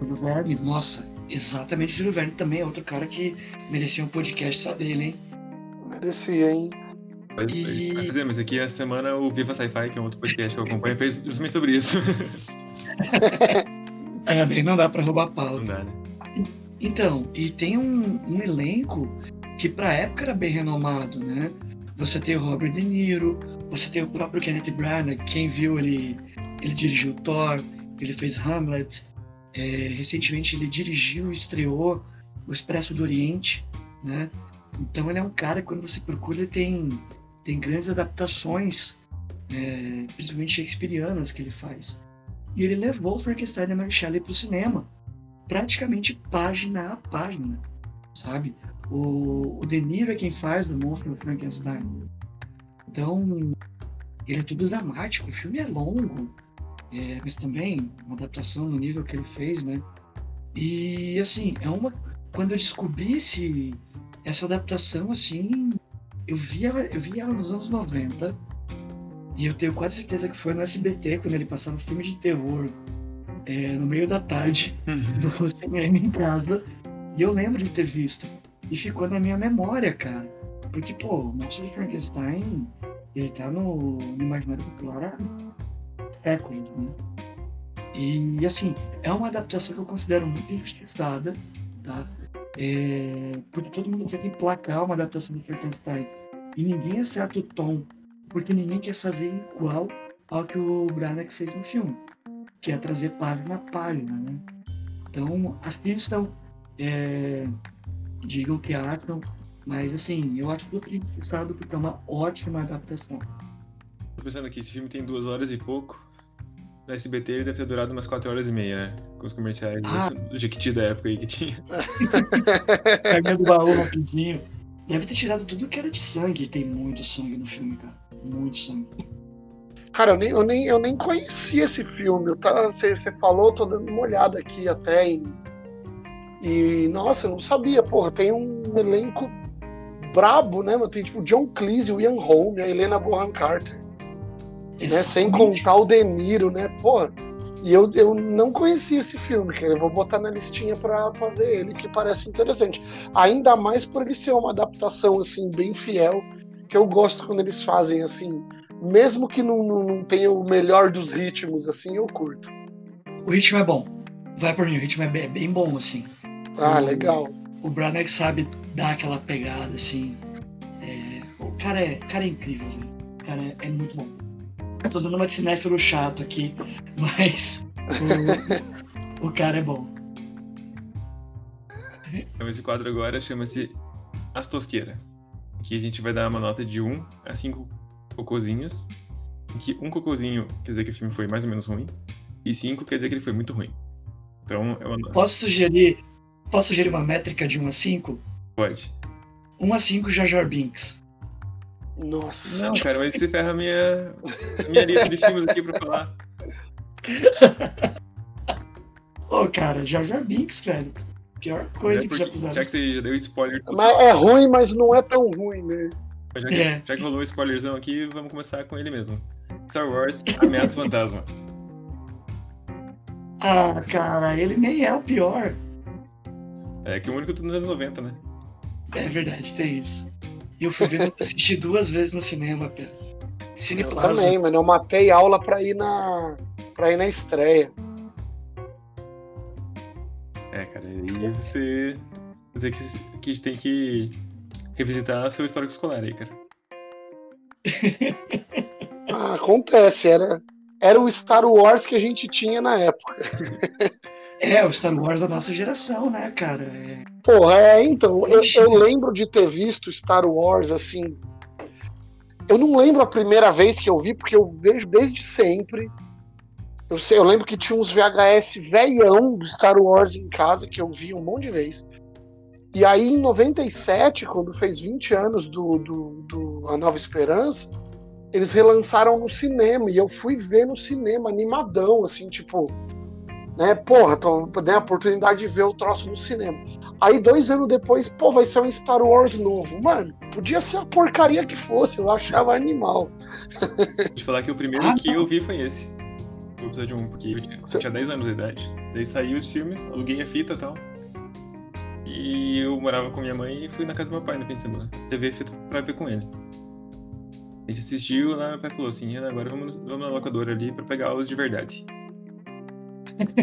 Júlio Verne, nossa, exatamente. O Júlio Verne também é outro cara que merecia um podcast só dele, hein? Merecia, hein? Mas, e... mas, mas aqui essa semana o Viva Sci-Fi, que é um outro podcast que eu acompanho, fez justamente sobre isso. é, bem, não dá pra roubar pauta. Não dá, né? Então, e tem um, um elenco que pra época era bem renomado, né? Você tem o Robert De Niro, você tem o próprio Kenneth Branagh, quem viu ele, ele dirigiu Thor, ele fez Hamlet, é, recentemente ele dirigiu e estreou o Expresso do Oriente, né? Então ele é um cara que quando você procura ele tem, tem grandes adaptações, é, principalmente shakespearianas que ele faz. E ele levou Frankenstein da Mary Shelley para o cinema, praticamente página a página, sabe? O, o De Niro é quem faz o monstro do Frankenstein. Então, ele é tudo dramático. O filme é longo, é, mas também uma adaptação no nível que ele fez, né? E, assim, é uma... Quando eu descobri esse, essa adaptação, assim, eu vi, ela, eu vi ela nos anos 90 e eu tenho quase certeza que foi no SBT, quando ele passava filme de terror é, no meio da tarde, uhum. no cinema em casa. E eu lembro de ter visto. E ficou na minha memória, cara. Porque, pô, o Monstro de Frankenstein, ele tá no, no imaginário popular há séculos, né? E, assim, é uma adaptação que eu considero muito injustiçada, tá? É, porque todo mundo tenta emplacar uma adaptação do Frankenstein. E ninguém acerta o tom, porque ninguém quer fazer igual ao que o Branagh fez no filme, que é trazer página a página, né? Então, assistam, é, digam o que acham, mas assim, eu acho super interessado porque é uma ótima adaptação. Tô pensando aqui, esse filme tem duas horas e pouco. Na SBT ele deve ter durado umas quatro horas e meia, né? Com os comerciais ah. do Jequiti da época aí que tinha. Pegando o baú rapidinho. Deve ter tirado tudo que era de sangue. Tem muito sangue no filme, cara. Muito sangue. Cara, eu nem, eu nem, eu nem conhecia esse filme. Você tá, falou, tô dando uma olhada aqui até em e, nossa, eu não sabia, porra, tem um elenco brabo, né? Tem tipo John Cleese, o Ian Holm, a Helena Bonham Carter. Né? Sem contar o De Niro, né? Porra, E eu, eu não conhecia esse filme, que eu vou botar na listinha pra, pra ver ele, que parece interessante. Ainda mais por ele ser uma adaptação, assim, bem fiel, que eu gosto quando eles fazem, assim, mesmo que não, não, não tenha o melhor dos ritmos, assim, eu curto. O ritmo é bom. Vai por mim, o ritmo é bem, bem bom, assim. Ah, O- legal. O Branagh sabe dar aquela pegada, assim. É, o cara é, o cara é incrível, velho. O cara é, é muito bom. Eu tô dando uma de cinéfilo chato aqui, mas o, o cara é bom. Então esse quadro agora chama-se As Tosqueiras. Aqui a gente vai dar uma nota de 1 a 5 cocôzinhos. Em que um cocôzinho quer dizer que o filme foi mais ou menos ruim. E 5 quer dizer que ele foi muito ruim. Então é uma Posso sugerir, posso sugerir uma métrica de 1 a 5? Pode. 1 a 5 Jar Jar Binks. Nossa. Não, cara, mas você ferra a minha, minha lista de filmes aqui pra falar. Ô, cara, Jar Jar Binks, velho. Pior coisa Né? que já Porque- puseram. já que você já deu spoiler, Mas é ruim, mas não é tão ruim, né? já que, É. já que rolou o spoilerzão aqui, vamos começar com ele mesmo. Star Wars Ameaça Fantasma. Ah, cara, ele nem é o pior. É que o único dos anos 90, né? É verdade, tem isso. E eu fui ver, assisti duas vezes no cinema, pé. Cine Eu Plaza. também, mano. Eu matei aula pra ir na, pra ir na estreia. É, cara, aí você. Quer dizer que, que a gente tem que revisitar seu histórico escolar aí, cara. Ah, acontece, era, era o Star Wars que a gente tinha na época. É, o Star Wars da nossa geração, né, cara? É, Porra, é, então, eu, eu lembro de ter visto Star Wars assim. Eu não lembro a primeira vez que eu vi, porque eu vejo desde sempre. Eu, sei, eu lembro que tinha uns VHS velhão do Star Wars em casa, que eu vi um monte de vezes. E aí, em 97, quando fez 20 anos do, do, do A Nova Esperança, eles relançaram no cinema. E eu fui ver no cinema, animadão, assim, tipo. Né, porra, tô, né, a oportunidade de ver o troço no cinema. Aí, dois anos depois, pô, vai ser um Star Wars novo. Mano, podia ser a porcaria que fosse, eu achava animal. Deixa eu falar que o primeiro Ah, que eu vi foi esse. O episódio 1, porque eu tinha, eu Você- tinha 10 anos de idade. Daí saiu esse filme, aluguei a fita e tal. E eu morava com minha mãe e fui na casa do meu pai no fim de semana. TV a fita pra ver com ele. A gente assistiu lá, meu pai falou assim, agora vamos, vamos na locadora ali pra pegar os de verdade.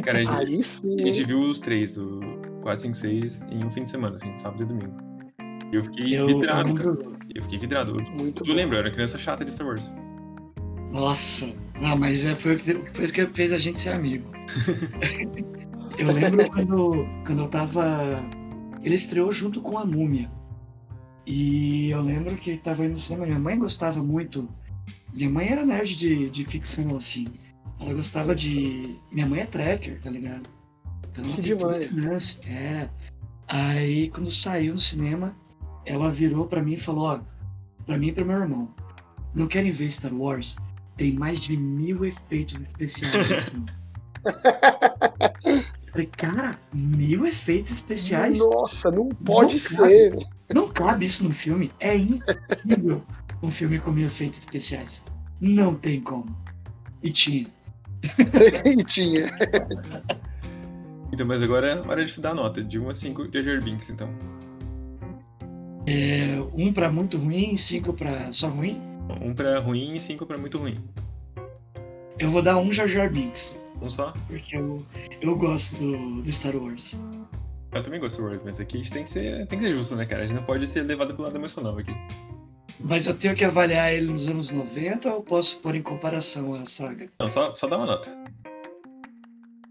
Cara, a gente, Aí a sim. gente hein? viu os três, o 4, 5, 6, em um fim de semana, assim, sábado e domingo. E eu fiquei eu, vidrado, cara. lembro. Eu fiquei vidrado. Muito eu bom. lembro, eu era criança chata de Star Wars. Nossa, não, mas é, foi o que foi o que fez a gente ser amigo. eu lembro quando, quando eu tava. Ele estreou junto com a Múmia. E eu lembro que tava indo no cinema. Minha mãe gostava muito. Minha mãe era nerd de, de ficção, assim. Ela gostava de. Minha mãe é tracker, tá ligado? Então Que demais. lance. É. Aí quando saiu no cinema, ela virou pra mim e falou, ó, pra mim e pro meu irmão. Não querem ver Star Wars? Tem mais de mil efeitos especiais. no filme." Falei, cara, mil efeitos especiais? Nossa, não pode Não ser. Não cabe isso no filme. É incrível um filme com mil efeitos especiais. Não tem como. E tinha. e tinha. Então, mas agora é hora de dar a nota, de 1 a 5 Jar Jar Binks, então. É, um pra muito ruim, cinco pra só ruim. 1 pra ruim e 5 pra muito ruim. Eu vou dar um Jar Jar Binks. Um só? Porque eu, eu gosto do, do Star Wars. Eu também gosto do World, mas aqui a gente tem que ser, tem que ser justo, né, cara? A gente não pode ser levado pelo lado emocional aqui. Mas eu tenho que avaliar ele nos anos 90 ou posso pôr em comparação à saga? Não, só, só dá uma nota.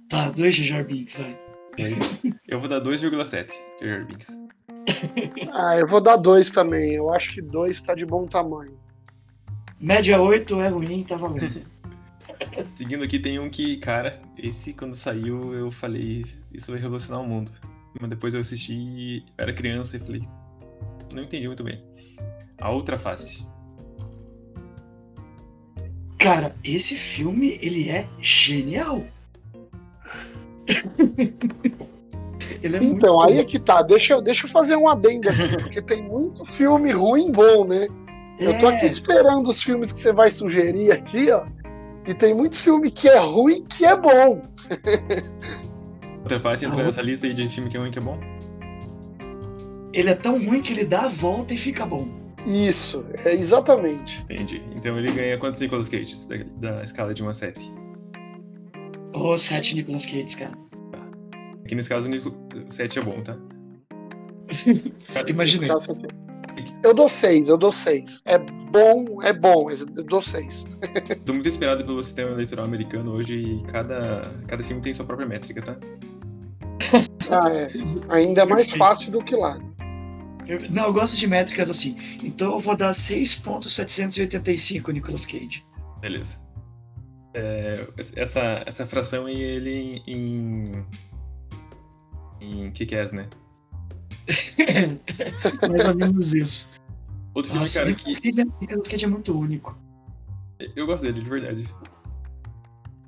Tá, dois Jar Jar Binks, vai. Mas eu vou dar 2,7 Jar Jar Binks. Ah, eu vou dar dois também. Eu acho que dois tá de bom tamanho. Média 8 é ruim, tá valendo. Seguindo aqui tem um que, cara, esse quando saiu eu falei, isso vai revolucionar o mundo. Mas depois eu assisti, eu era criança e falei, não entendi muito bem. A outra face. Cara, esse filme, ele é genial. ele é Então, muito aí é que tá. Deixa, eu- deixa eu fazer um adendo aqui, porque tem muito filme ruim bom, né? Eu tô É, aqui esperando os filmes que você vai sugerir aqui, ó. E tem muito filme que é ruim que é bom. Outra fácil entrar Ah, nessa lista aí de filme que é ruim que é bom? Ele é tão ruim que ele dá a volta e fica bom. Isso, é exatamente. Entendi. Então ele ganha quantos Nicolas Cages da, da escala de 1 a 7? Ô, sete Nicolas Cage, cara. Aqui nesse caso o Nico- 7 é bom, tá? Aqui. Eu dou seis, eu dou seis. É bom, é bom, eu dou seis. Tô muito inspirado pelo sistema eleitoral americano hoje e cada, cada filme tem sua própria métrica, tá? Ah, é. Ainda é mais fácil do que lá. Eu- Não, eu gosto de métricas assim. Então eu vou dar 6.785 Nicolas Cage. Beleza. É, essa, essa fração aí, ele em. em Kick-Ass, né? Mais ou menos isso. Outro filme, Nossa, cara, que. É- Nicolas Cage é muito único. Eu gosto dele, de verdade.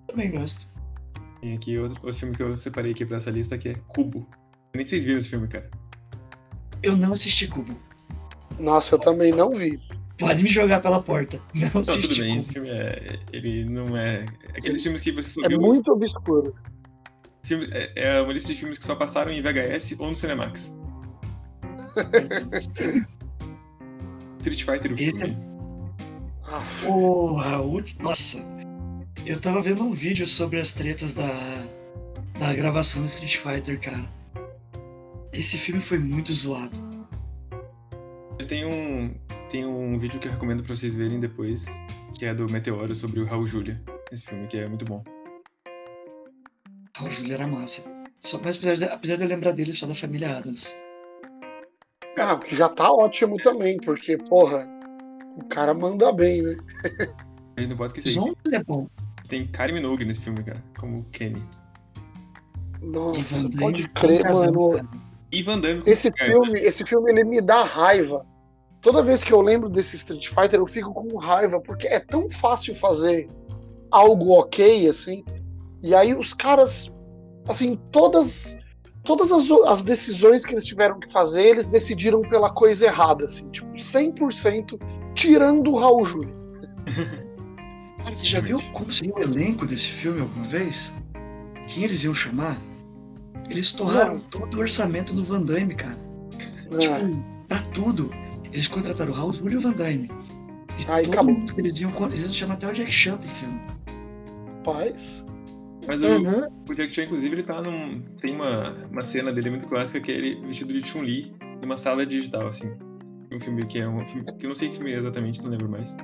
Também gosto. Tem aqui outro, outro filme que eu separei aqui pra essa lista que é Cubo. Nem sei se vocês viram esse filme, cara. Eu não assisti Cubo. Nossa, eu também não vi. Pode me jogar pela porta. Não Não, tudo assisti bem, esse Cubo. filme é. Ele não é. é Aqueles filmes que você só É muito obscuro. Filme, é, é uma lista de filmes que só passaram em VHS ou no Cinemax. Street Fighter, o Esse filme. Ah, Porra, o- nossa. Eu tava vendo um vídeo sobre as tretas da, da gravação do Street Fighter, cara. Esse filme foi muito zoado. Tem um, tem um vídeo que eu recomendo pra vocês verem depois, que é do Meteoro sobre o Raul Júlia. Esse filme que é muito bom. O Júlio era massa. Só, mas apesar de, apesar de eu lembrar dele só da família Adams. Ah, que já tá ótimo também, porque, porra, o cara manda bem, né? A gente não pode esquecer Zombie é bom. tem Kylie Minogue nesse filme, cara, como Kenny. Nossa, pode crer, caramba, mano. cara. E Van Damme Esse Skype. filme, esse filme ele me dá raiva. Toda vez que eu lembro desse Street Fighter, eu fico com raiva, porque é tão fácil fazer algo ok, assim. E aí os caras, assim, todas todas as, as decisões que eles tiveram que fazer, eles decidiram pela coisa errada, assim, tipo, 100% tirando o Raul Júlia. Cara, você já viu como seria o elenco desse filme alguma vez? Quem eles iam chamar? Eles torraram todo o orçamento do Van Damme, cara. Ah, Tipo, pra tudo. Eles contrataram o Raul e o Van Damme. E Aí todo acabou. mundo que eles iam, eles iam chamar até o Jack Chan pro filme. rapaz. Mas o, Uhum. o Jack Chan, inclusive, ele tá num. Tem uma, uma cena dele muito clássica que é ele vestido de Chun-Li numa sala digital, assim. Um filme que é um filme que eu não sei que filme é exatamente, não lembro mais.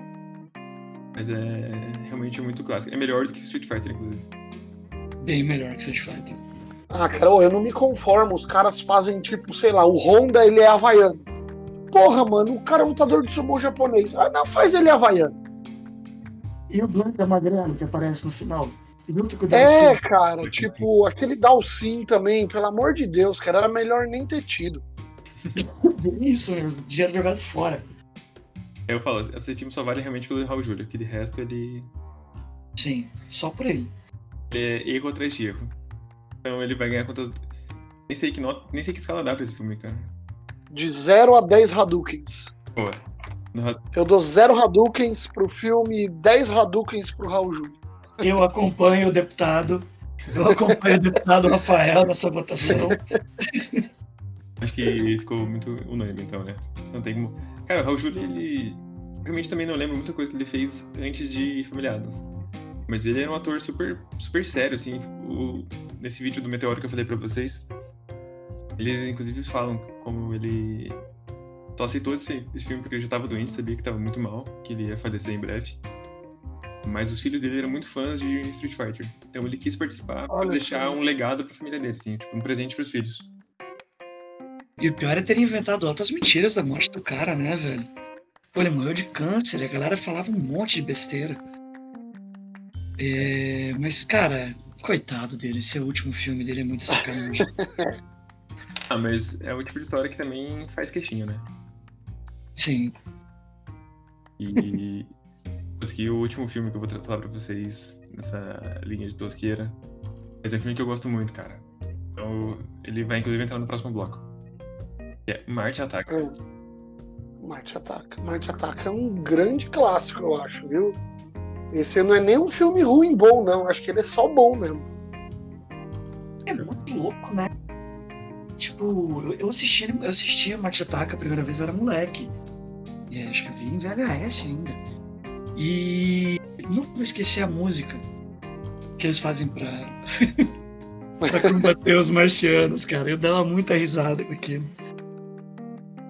Mas é realmente muito clássico. É melhor do que Street Fighter, inclusive. Bem melhor que Street Fighter. Ah, cara, eu não me conformo. Os caras fazem, tipo, sei lá, o Honda, ele é havaiano. Porra, mano, o cara é lutador de sumô japonês. Ah, não, faz ele havaiano. E o Blanca Magrelo que aparece no final. Junto com o É, Dalsin. cara, tipo, aquele Dalsin também, pelo amor de Deus, cara, era melhor nem ter tido. Isso, meu, dinheiro jogado fora. Eu falo, esse filme só vale realmente pelo Raul Júlia, que de resto ele, Sim, só por ele é erro atrás de erro. Então ele vai ganhar quantas. Nem sei que nota, nem sei que escala dá pra esse filme, cara. De 0 a 10 Hadoukens. Pô, no Eu dou 0 Hadoukens pro filme, 10 Hadoukens pro Raul Júlia. Eu acompanho o deputado. Eu acompanho o deputado Rafael nessa votação. acho que ficou muito unânime, então, né? Não tem como. Cara, o Raul Júlia, ele. Realmente também não lembro muita coisa que ele fez antes de Familiadas. Mas ele era um ator super, super sério, assim. O... Nesse vídeo do Meteoro que eu falei pra vocês, eles inclusive falam como ele só aceitou esse, esse filme porque ele já tava doente, sabia que tava muito mal, que ele ia falecer em breve. Mas os filhos dele eram muito fãs de Street Fighter. Então ele quis participar pra deixar um legado pra família dele, assim, tipo, um presente pros filhos. E o pior é ter inventado altas mentiras da morte do cara, né, velho? Pô, ele morreu de câncer, e a galera falava um monte de besteira. É, mas, cara, coitado dele, esse é o último filme dele é muito sacanagem. Ah, mas é o tipo de história que também faz queixinho, né? Sim. E que o último filme que eu vou falar pra vocês nessa linha de tosqueira, mas é um filme que eu gosto muito, cara. Então ele vai inclusive entrar no próximo bloco. Que é Marte Ataca. Ah, Marte Ataca. Marte Ataca é um grande clássico, eu acho, viu? Esse não é nem um filme ruim bom, não. Acho que ele é só bom mesmo. É muito louco, né? Tipo, eu, assisti, eu assisti Machitaka a primeira vez, eu era moleque. E acho que eu vi em VHS ainda. E nunca vou esquecer a música que eles fazem pra, pra combater os marcianos, cara. Eu dava muita risada com aquilo.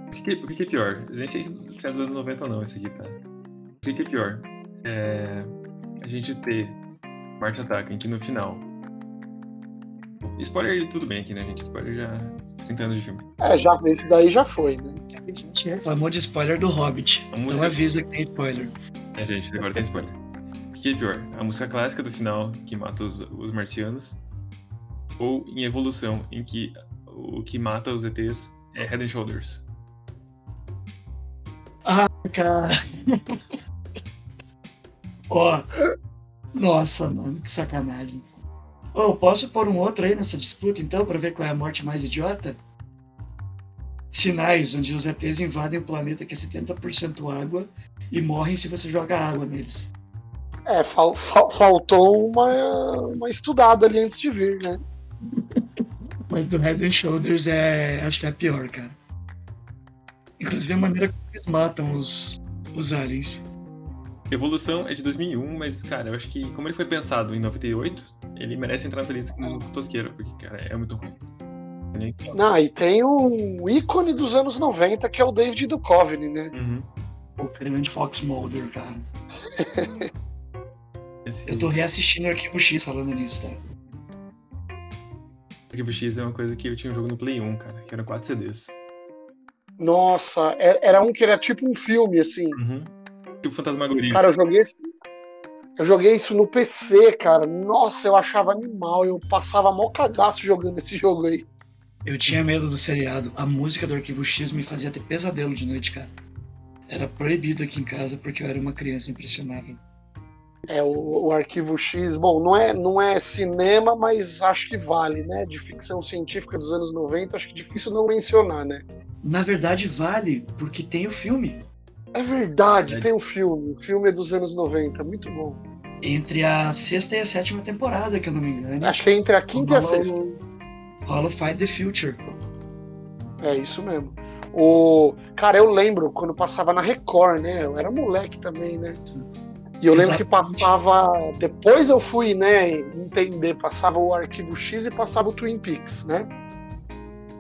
O que, o que é pior? Nem sei se é dos anos 90 ou não, esse aqui, tá? O que é pior? É a gente ter Marte Ataca aqui no final. Spoiler tudo bem aqui, né, gente? Spoiler já 30 anos de filme. É, já, esse daí já foi, né? A gente reclamou de spoiler do Hobbit. A Então música- avisa que tem spoiler. É, gente, agora tem spoiler. O que é pior? A música clássica do final, que mata os, os marcianos, ou em Evolução, em que o que mata os ETs é Head and Shoulders. Ah, cara. Ó. Nossa, mano, que sacanagem. Ô, posso pôr um outro aí nessa disputa então, pra ver qual é a morte mais idiota? Sinais, onde os ETs invadem o planeta que é 70% água e morrem se você joga água neles. É, fal- fal- faltou uma, uma estudada ali antes de vir, né? Mas do Head and Shoulders é. acho que é a pior, cara. Inclusive a maneira como eles matam os, os aliens. Evolução é de 2001, mas, cara, eu acho que, como ele foi pensado em 98, ele merece entrar nessa lista como tosqueiro, porque, cara, é muito ruim. Não, e tem um ícone dos anos 90 que é o David Duchovny, né? Uhum. O grande Fox Mulder, cara. Esse Eu tô reassistindo o Arquivo X falando nisso, tá? Arquivo X é uma coisa que eu tinha um jogo no Play 1, cara, que eram 4 CDs. Nossa, era era um que era tipo um filme, assim. Uhum. Tipo Fantasmagoria. Cara, eu joguei esse- Eu joguei isso no PC, cara. Nossa, eu achava animal. Eu passava mó cagaço jogando esse jogo aí. Eu tinha medo do seriado. A música do Arquivo X me fazia ter pesadelo de noite, cara. Era proibido aqui em casa porque eu era uma criança impressionável. É, o, o Arquivo X, bom, não é, não é cinema, mas acho que vale, né? De ficção científica dos anos 90, acho que difícil não mencionar, né? Na verdade, vale, porque tem o filme. É verdade, É. tem um filme. O filme é dos anos 90, muito bom. Entre a sexta e a sétima temporada, que eu não me engano. Acho que é entre a quinta e a sexta. o Fight the Future. É isso mesmo. O cara, eu lembro quando passava na Record, né? Eu era moleque também, né? E eu lembro que Exatamente. passava. Depois eu fui, né? Entender, passava o Arquivo X e passava o Twin Peaks, né?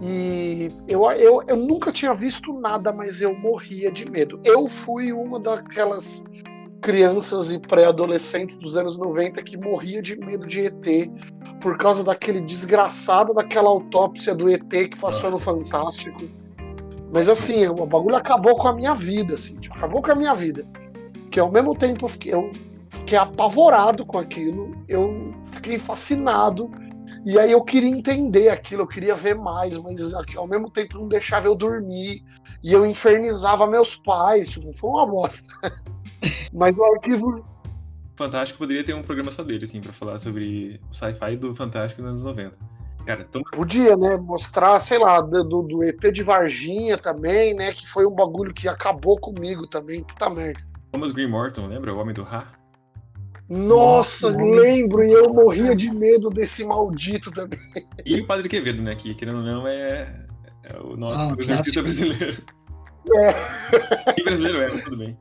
E eu, eu, eu nunca tinha visto nada, mas eu morria de medo. Eu fui uma daquelas crianças e pré-adolescentes dos anos 90 que morria de medo de ET por causa daquele desgraçado daquela autópsia do ET que passou no Fantástico. Mas assim, o bagulho acabou com a minha vida, assim, tipo, acabou com a minha vida. Que ao mesmo tempo eu fiquei, eu fiquei apavorado com aquilo, eu fiquei fascinado. E aí eu queria entender aquilo, eu queria ver mais, mas ao mesmo tempo não deixava eu dormir. E eu infernizava meus pais, tipo, foi uma bosta. Mas o arquivo Fantástico poderia ter um programa só dele, assim, pra falar sobre o sci-fi do Fantástico nos anos 90. Cara, tão... podia, né, mostrar, sei lá, do, do- do ET de Varginha também, né, que foi um bagulho que acabou comigo também, puta merda. Thomas Green Morton, lembra? O Homem do Ra? Nossa, Nossa, lembro, e eu morria de medo desse maldito também. E o Padre Quevedo, né? Que, querendo ou não, é, é o nosso Ah, clássico. brasileiro. É. E brasileiro é, mas tudo bem.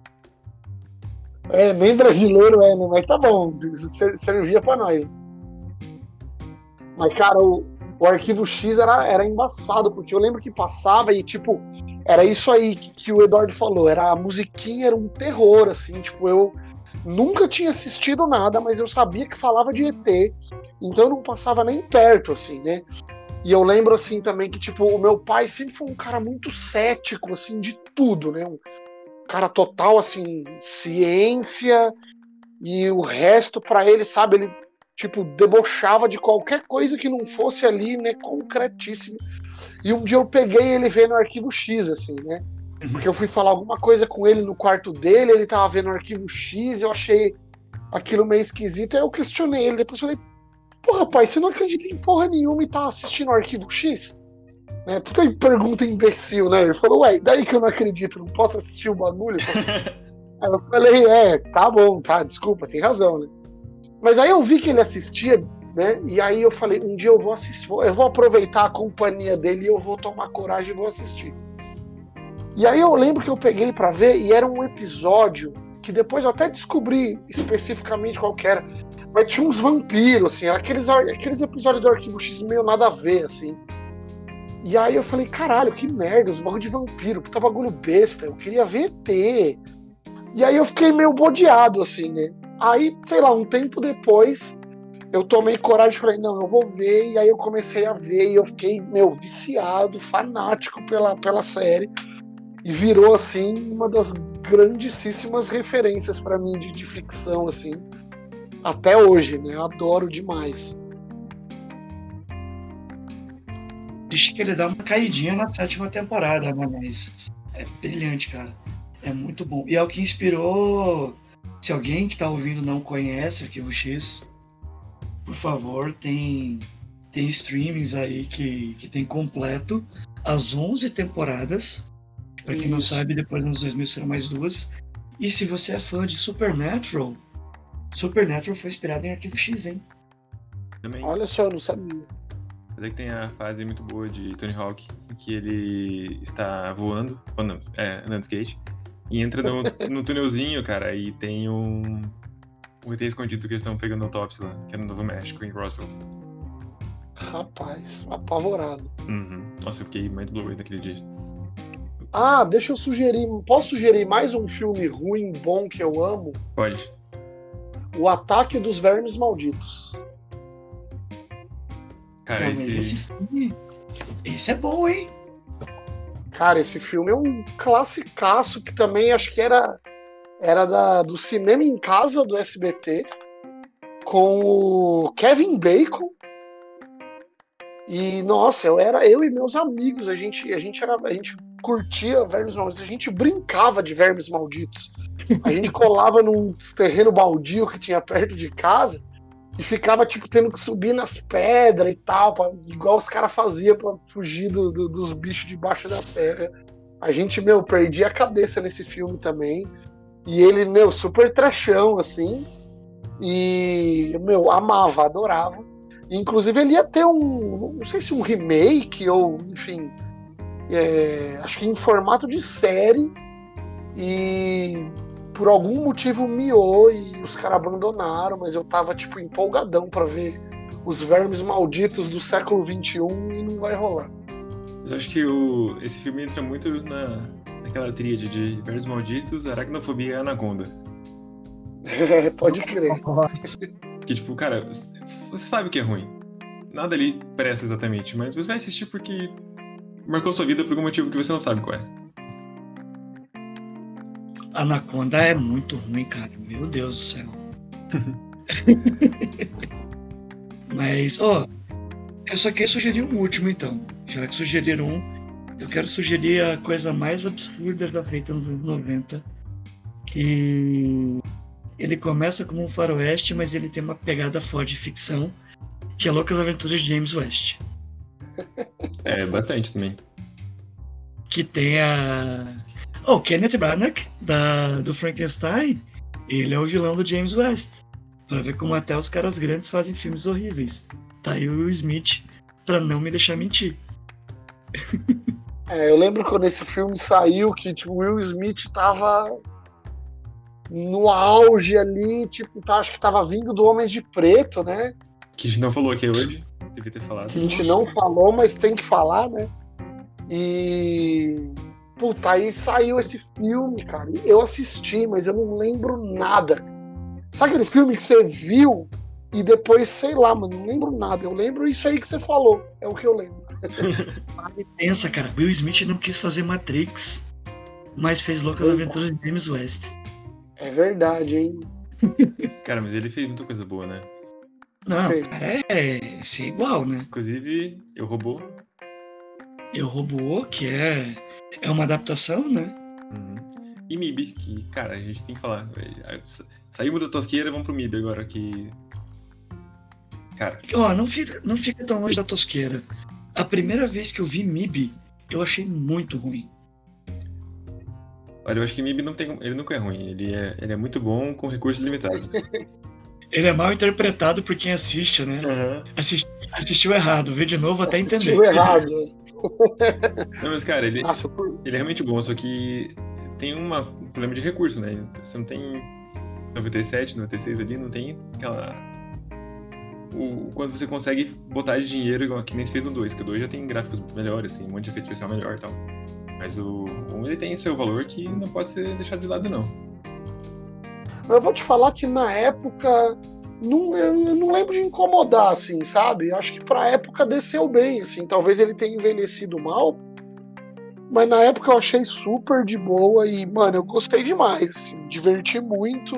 É, nem brasileiro é, né, mas tá bom, ser- servia pra nós. Mas, cara, o, o Arquivo X era, era embaçado, porque eu lembro que passava e, tipo, era isso aí que, que o Eduardo falou, era a musiquinha era um terror, assim, tipo, eu nunca tinha assistido nada, mas eu sabia que falava de ET, então eu não passava nem perto, assim, né? E eu lembro, assim, também que, tipo, o meu pai sempre foi um cara muito cético, assim, de tudo, né? Um cara total, assim, ciência e o resto pra ele, sabe? Ele, tipo, debochava de qualquer coisa que não fosse ali, né? Concretíssimo. E um dia eu peguei ele vendo o arquivo X, assim, né? Porque eu fui falar alguma coisa com ele no quarto dele, ele tava vendo o arquivo X, eu achei aquilo meio esquisito, aí eu questionei ele, depois falei, porra, pai, você não acredita em porra nenhuma e tá assistindo o arquivo X? Né? Puta pergunta imbecil, né? Ele falou, ué, daí que eu não acredito, não posso assistir o bagulho? Aí eu falei, é, tá bom, tá, desculpa, tem razão, né? Mas aí eu vi que ele assistia, né? E aí eu falei, um dia eu vou assistir, eu vou aproveitar a companhia dele e eu vou tomar coragem e vou assistir. E aí eu lembro que eu peguei para ver e era um episódio que depois eu até descobri especificamente qual era, mas tinha uns vampiros, assim, aqueles, aqueles episódios do Arquivo X meio nada a ver, assim. E aí eu falei, caralho, que merda, os bagulho de vampiro, puta bagulho besta, eu queria ver ET. E aí eu fiquei meio bodeado, assim, né? Aí, sei lá, um tempo depois, eu tomei coragem e falei, não, eu vou ver. E aí eu comecei a ver e eu fiquei, meu, viciado, fanático pela, pela série. E virou, assim, uma das grandíssimas referências para mim de, de ficção, assim. Até hoje, né? Adoro demais. Acho que ele dá uma caidinha na sétima temporada, né? Mas é brilhante, cara. É muito bom. E é o que inspirou. Se alguém que tá ouvindo não conhece Arquivo X, por favor, tem, tem streamings aí que, que tem completo as 11 temporadas. Para quem não sabe, depois nos 2000 serão mais duas. E se você é fã de Supernatural, Supernatural foi inspirado em Arquivo X, hein? Também. Olha só, eu não sabia. Mas é que tem a fase muito boa de Tony Hawk, em que ele está voando, quando, é, andando de skate, e entra no, no túnelzinho, cara, e tem um. Um ET escondido que eles estão pegando autópsia lá, que é no Novo México, em Roswell. Rapaz, apavorado. Uhum. Nossa, eu fiquei muito doido naquele dia. Ah, deixa eu sugerir. Posso sugerir mais um filme ruim, bom que eu amo? Pode. O Ataque dos Vermes Malditos. Cara, esse... esse filme. Esse é bom, hein? Cara, esse filme é um classicaço que também acho que era, era da, do Cinema em Casa do SBT, com o Kevin Bacon. E nossa, eu era eu e meus amigos, a gente a gente era a gente curtia vermes malditos, a gente brincava de vermes malditos. A gente colava num terreno baldio que tinha perto de casa e ficava, tipo, tendo que subir nas pedras e tal, pra, igual os caras faziam pra fugir do, do, dos bichos debaixo da terra. A gente, meu, perdia a cabeça nesse filme também. E ele, meu, super trechão, assim. E, meu, amava, adorava. Inclusive, ele ia ter um, não sei se um remake ou, enfim, é, acho que em formato de série. E por algum motivo miou e os caras abandonaram, mas eu tava, tipo, empolgadão para ver os vermes malditos do século XXI e não vai rolar. Eu acho que o, esse filme entra muito na, naquela tríade de vermes malditos, aracnofobia e anaconda. É, pode crer. que, tipo, cara, você sabe que é ruim. Nada ali presta exatamente, mas você vai assistir porque marcou sua vida por algum motivo que você não sabe qual é. Anaconda é muito ruim, cara. Meu Deus do céu. Mas, ó, eu só queria sugerir um último, então. Já que sugeriram um, eu quero sugerir a coisa mais absurda já feita nos anos 90. Que ele começa como um faroeste, mas ele tem uma pegada forte de ficção, que é Loucas Aventuras de James West. É, bastante também. Que tem a Oh, Kenneth Branagh, da, do Frankenstein, ele é o vilão do James West. Pra ver como até os caras grandes fazem filmes horríveis. Tá aí o Will Smith pra não me deixar mentir. É, eu lembro quando esse filme saiu que tipo, o Will Smith tava no auge ali, tipo, tá, acho que tava vindo do Homens de Preto, né? Que a gente não falou aqui hoje, devia ter falado. Que a gente não falou, mas tem que falar, né? E Puta, aí saiu esse filme, cara. Eu assisti, mas eu não lembro nada. Sabe aquele filme que você viu e depois, sei lá, mano, não lembro nada. Eu lembro isso aí que você falou. É o que eu lembro. pensa, cara. Will Smith não quis fazer Matrix, mas fez Loucas Aventuras de James West. É verdade, hein? Cara, mas ele fez muita coisa boa, né? Não, é, é, é igual, né? Inclusive, Eu Robô. Eu Robô, que é é uma adaptação, né? Uhum. E MIB, que, cara, a gente tem que falar. Saímos da tosqueira, vamos pro MIB agora, que. Cara. Ó, não fica, não fica tão longe da tosqueira. A primeira vez que eu vi MIB, eu achei muito ruim. Olha, eu acho que MIB não tem, ele nunca é ruim. Ele é, ele é muito bom com recursos limitados. ele é mal interpretado por quem assiste, né? Uhum. Assist, assistiu errado, vê de novo até assistiu entender. Assistiu errado. não, mas cara, ele, Nossa, por... ele é realmente bom, só que tem uma, um problema de recurso, né? Você não tem 97, 96 ali, não tem aquela. O, quando você consegue botar de dinheiro, que nem se fez no 2, que o 2 já tem gráficos melhores, tem um monte de efeito especial melhor e tal. Mas o 1 ele tem seu valor que não pode ser deixado de lado, não. Eu vou te falar que na época não, eu não lembro de incomodar, assim, sabe? Acho que pra época desceu bem, assim. Talvez ele tenha envelhecido mal, mas na época eu achei super de boa e, mano, eu gostei demais, assim, diverti muito.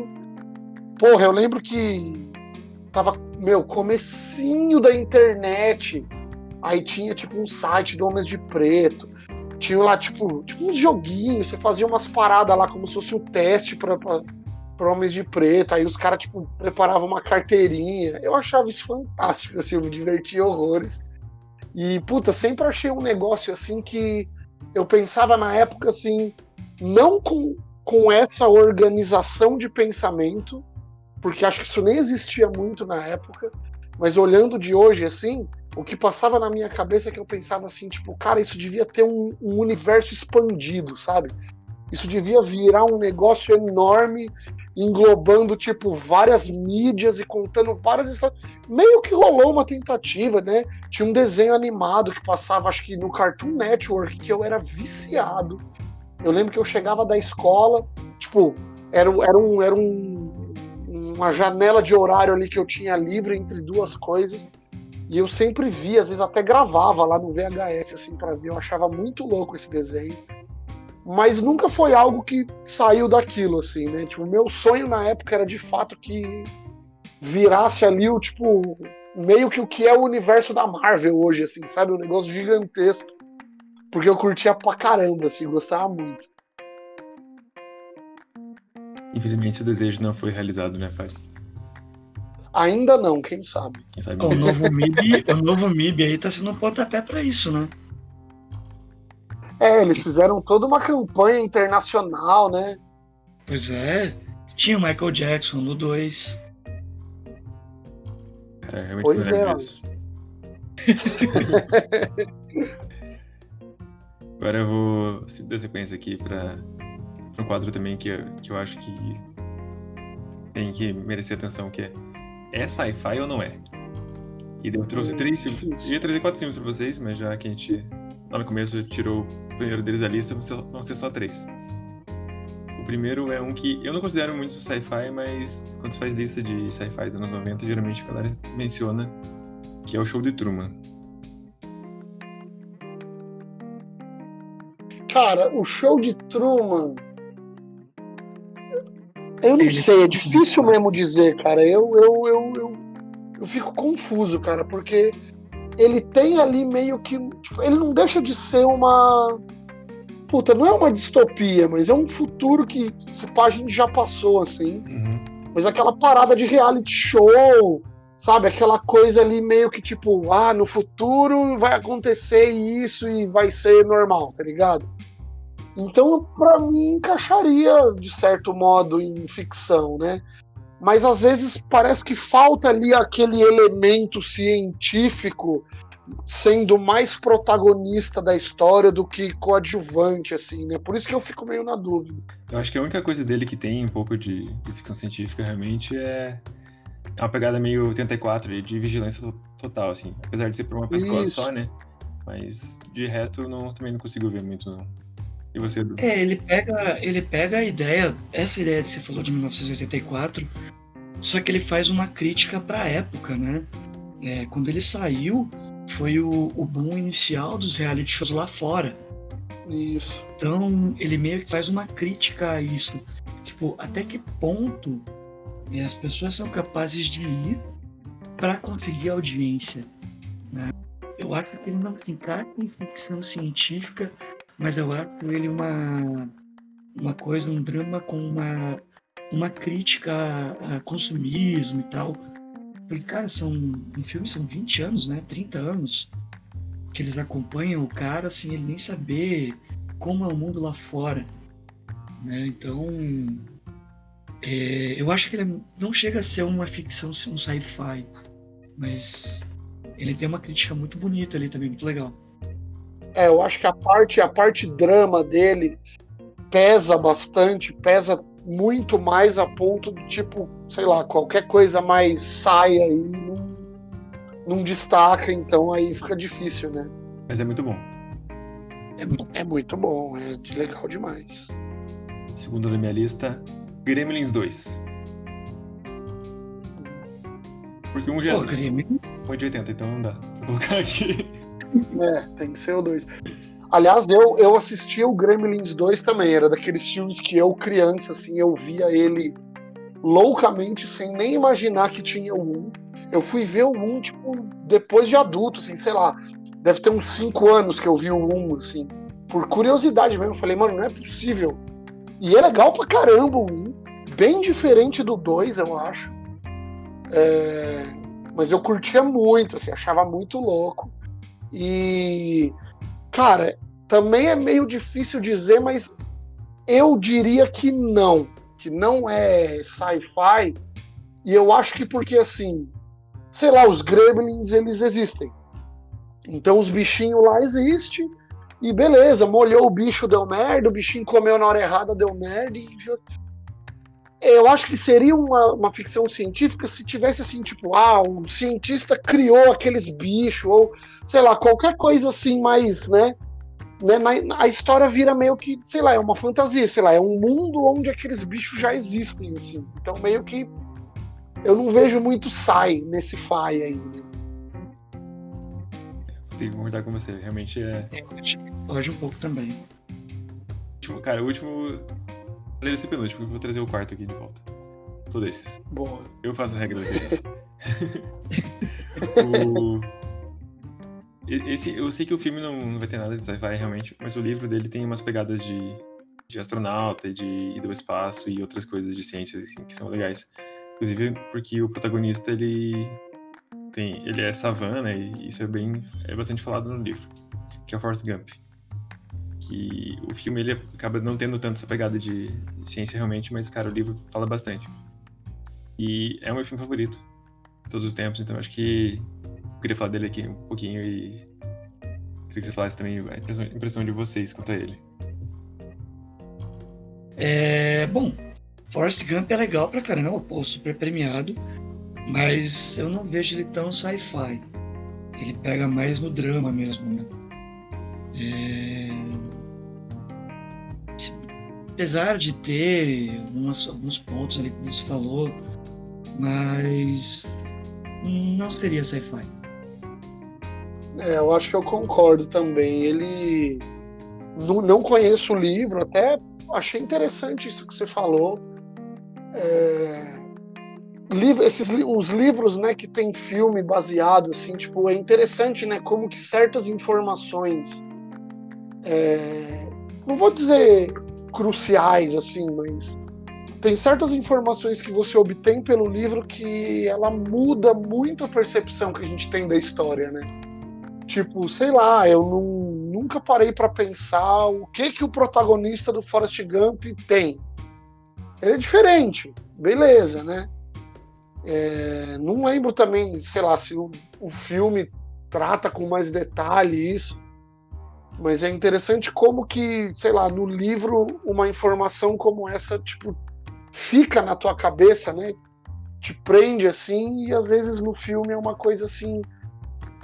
Porra, eu lembro que tava, meu, comecinho da internet. Aí tinha, tipo, um site do Homens de Preto. Tinha lá, tipo, tipo uns joguinhos, você fazia umas paradas lá como se fosse um teste pra, pra, Homens de Preto. Aí os caras, tipo, preparavam uma carteirinha. Eu achava isso fantástico, assim, eu me divertia horrores. E, puta, sempre achei um negócio assim que eu pensava na época, assim, não com, com essa organização de pensamento, porque acho que isso nem existia muito na época, mas olhando de hoje, assim, o que passava na minha cabeça é que eu pensava assim, tipo, cara, isso devia ter um, um universo expandido, sabe? Isso devia virar um negócio enorme, englobando, tipo, várias mídias e contando várias histórias. Meio que rolou uma tentativa, né? Tinha um desenho animado que passava, acho que no Cartoon Network, que eu era viciado. Eu lembro que eu chegava da escola, tipo, era, era, um, era um, uma janela de horário ali que eu tinha livre entre duas coisas. E eu sempre via, às vezes até gravava lá no VHS assim para ver. Eu achava muito louco esse desenho. Mas nunca foi algo que saiu daquilo assim, né? Tipo, o meu sonho na época era de fato que virasse ali o tipo meio que o que é o universo da Marvel hoje assim, sabe? Um negócio gigantesco. Porque eu curtia pra caramba assim, gostava muito. Infelizmente o desejo não foi realizado, né, Fábio? Ainda não, quem sabe. Quem sabe o, novo MIB, o novo MIB aí tá sendo um pontapé para isso, né? É, eles fizeram toda uma campanha internacional, né? Pois é. Tinha o Michael Jackson no 2. Cara, realmente pois é. Agora eu vou dar sequência aqui para um quadro também que eu, que eu acho que tem que merecer atenção, que é é sci-fi ou não é? E eu trouxe hum, três filmes. Eu ia trazer quatro filmes pra vocês, mas já que a gente lá no começo tirou primeiro deles da lista, vão ser só três. O primeiro é um que eu não considero muito sci-fi, mas quando se faz lista de sci-fi dos anos 90, geralmente a galera menciona que é o Show de Truman. Cara, o Show de Truman eu não sei, é difícil mesmo dizer, cara. Eu, eu, eu, eu, eu fico confuso, cara, porque ele tem ali meio que. Tipo, ele não deixa de ser uma. Puta, não é uma distopia, mas é um futuro que se pá, a gente já passou, assim. Uhum. Mas aquela parada de reality show, sabe? Aquela coisa ali meio que tipo, ah, no futuro vai acontecer isso e vai ser normal, tá ligado? Então, para mim, encaixaria de certo modo em ficção, né? Mas às vezes parece que falta ali aquele elemento científico sendo mais protagonista da história do que coadjuvante, assim, né? Por isso que eu fico meio na dúvida. Eu acho que a única coisa dele que tem um pouco de, de ficção científica realmente é, é uma pegada meio 84 de vigilância total, assim. Apesar de ser por uma pessoa só, né? Mas de resto não, também não consigo ver muito, não. E você, Edu? É, ele pega, ele pega a ideia, essa ideia que você falou de 1984, só que ele faz uma crítica para a época, né? É, quando ele saiu, foi o, o boom inicial dos reality shows lá fora. Isso. Então, ele meio que faz uma crítica a isso. Tipo, até que ponto é, as pessoas são capazes de ir para conseguir audiência. Né? Eu acho que ele não se encaixa em ficção científica mas eu acho ele uma, uma coisa, um drama com uma, uma crítica a, consumismo e tal. Porque, cara, são, em filme são 20 anos, né? 30 anos que eles acompanham o cara sem ele nem saber como é o mundo lá fora. Né? Então, é, eu acho que ele não chega a ser uma ficção, um sci-fi, mas ele tem uma crítica muito bonita ali também, muito legal. É, eu acho que a parte, a parte drama dele pesa bastante, pesa muito mais a ponto de, tipo, sei lá, qualquer coisa mais saia aí não, não destaca, então aí fica difícil, né? Mas é muito bom. É, é muito bom, é legal demais. Segundo na minha lista, Gremlins 2. Porque um já Pô, Gremlins? foi de 80, então não dá pra colocar aqui. É, tem que ser o 2. Aliás, eu, eu assisti o Gremlins 2 também, era daqueles filmes que eu, criança, assim, eu via ele loucamente, sem nem imaginar que tinha o 1. Eu fui ver o 1, tipo, depois de adulto, assim, sei lá, deve ter uns 5 anos que eu vi o 1, assim, por curiosidade mesmo. Falei, mano, não é possível. E é legal pra caramba o 1, bem diferente do 2, eu acho. É... Mas eu curtia muito, assim, achava muito louco. E, cara, também é meio difícil dizer, mas eu diria que não, que não é sci-fi. E eu acho que porque assim, sei lá, os gremlins eles existem. Então os bichinhos lá existem e beleza, molhou o bicho, deu merda, o bichinho comeu na hora errada, deu merda e eu acho que seria uma, uma ficção científica se tivesse assim, tipo, ah, um cientista criou aqueles bichos, ou sei lá, qualquer coisa assim mais, né? né na, a história vira meio que, sei lá, é uma fantasia, sei lá, é um mundo onde aqueles bichos já existem, assim. Então meio que eu não vejo muito sai nesse FAI aí, né? Tenho que concordar com você, realmente é. É, foge um pouco também. Cara, o último Falei desse penúltimo, eu vou trazer o quarto aqui de volta. Todos esses. Boa. Eu faço a regra dele. o... Esse, eu sei que o filme não vai ter nada de sci-fi realmente, mas o livro dele tem umas pegadas de, de astronauta, de ir do espaço e outras coisas de ciências assim, que são legais. Inclusive porque o protagonista ele tem, ele é savana e isso é bem é bastante falado no livro, que é o Forrest Gump que o filme ele acaba não tendo tanto essa pegada de ciência realmente, mas, cara, o livro fala bastante. E é o meu filme favorito de todos os tempos, então acho que eu queria falar dele aqui um pouquinho e queria que você falasse também a impressão, de vocês quanto a ele. É, bom, Forrest Gump é legal pra caramba, pô, super premiado, mas eu não vejo ele tão sci-fi. Ele pega mais no drama mesmo, né? É apesar de ter alguns pontos ali, como você falou, mas não seria sci-fi. É, eu acho que eu concordo também. Ele. Não, não conheço o livro, até achei interessante isso que você falou. É... Livro, esses os livros né que tem filme baseado assim tipo é interessante né como que certas informações é, não vou dizer cruciais, assim, mas tem certas informações que você obtém pelo livro que ela muda muito a percepção que a gente tem da história, né? Tipo, sei lá, eu não, nunca parei para pensar o que que o protagonista do Forrest Gump tem. Ele é diferente, beleza, né? É, não lembro também, sei lá, se o, o filme trata com mais detalhe isso. Mas é interessante como que, sei lá, no livro uma informação como essa, tipo, fica na tua cabeça, né? Te prende assim, e às vezes no filme é uma coisa assim,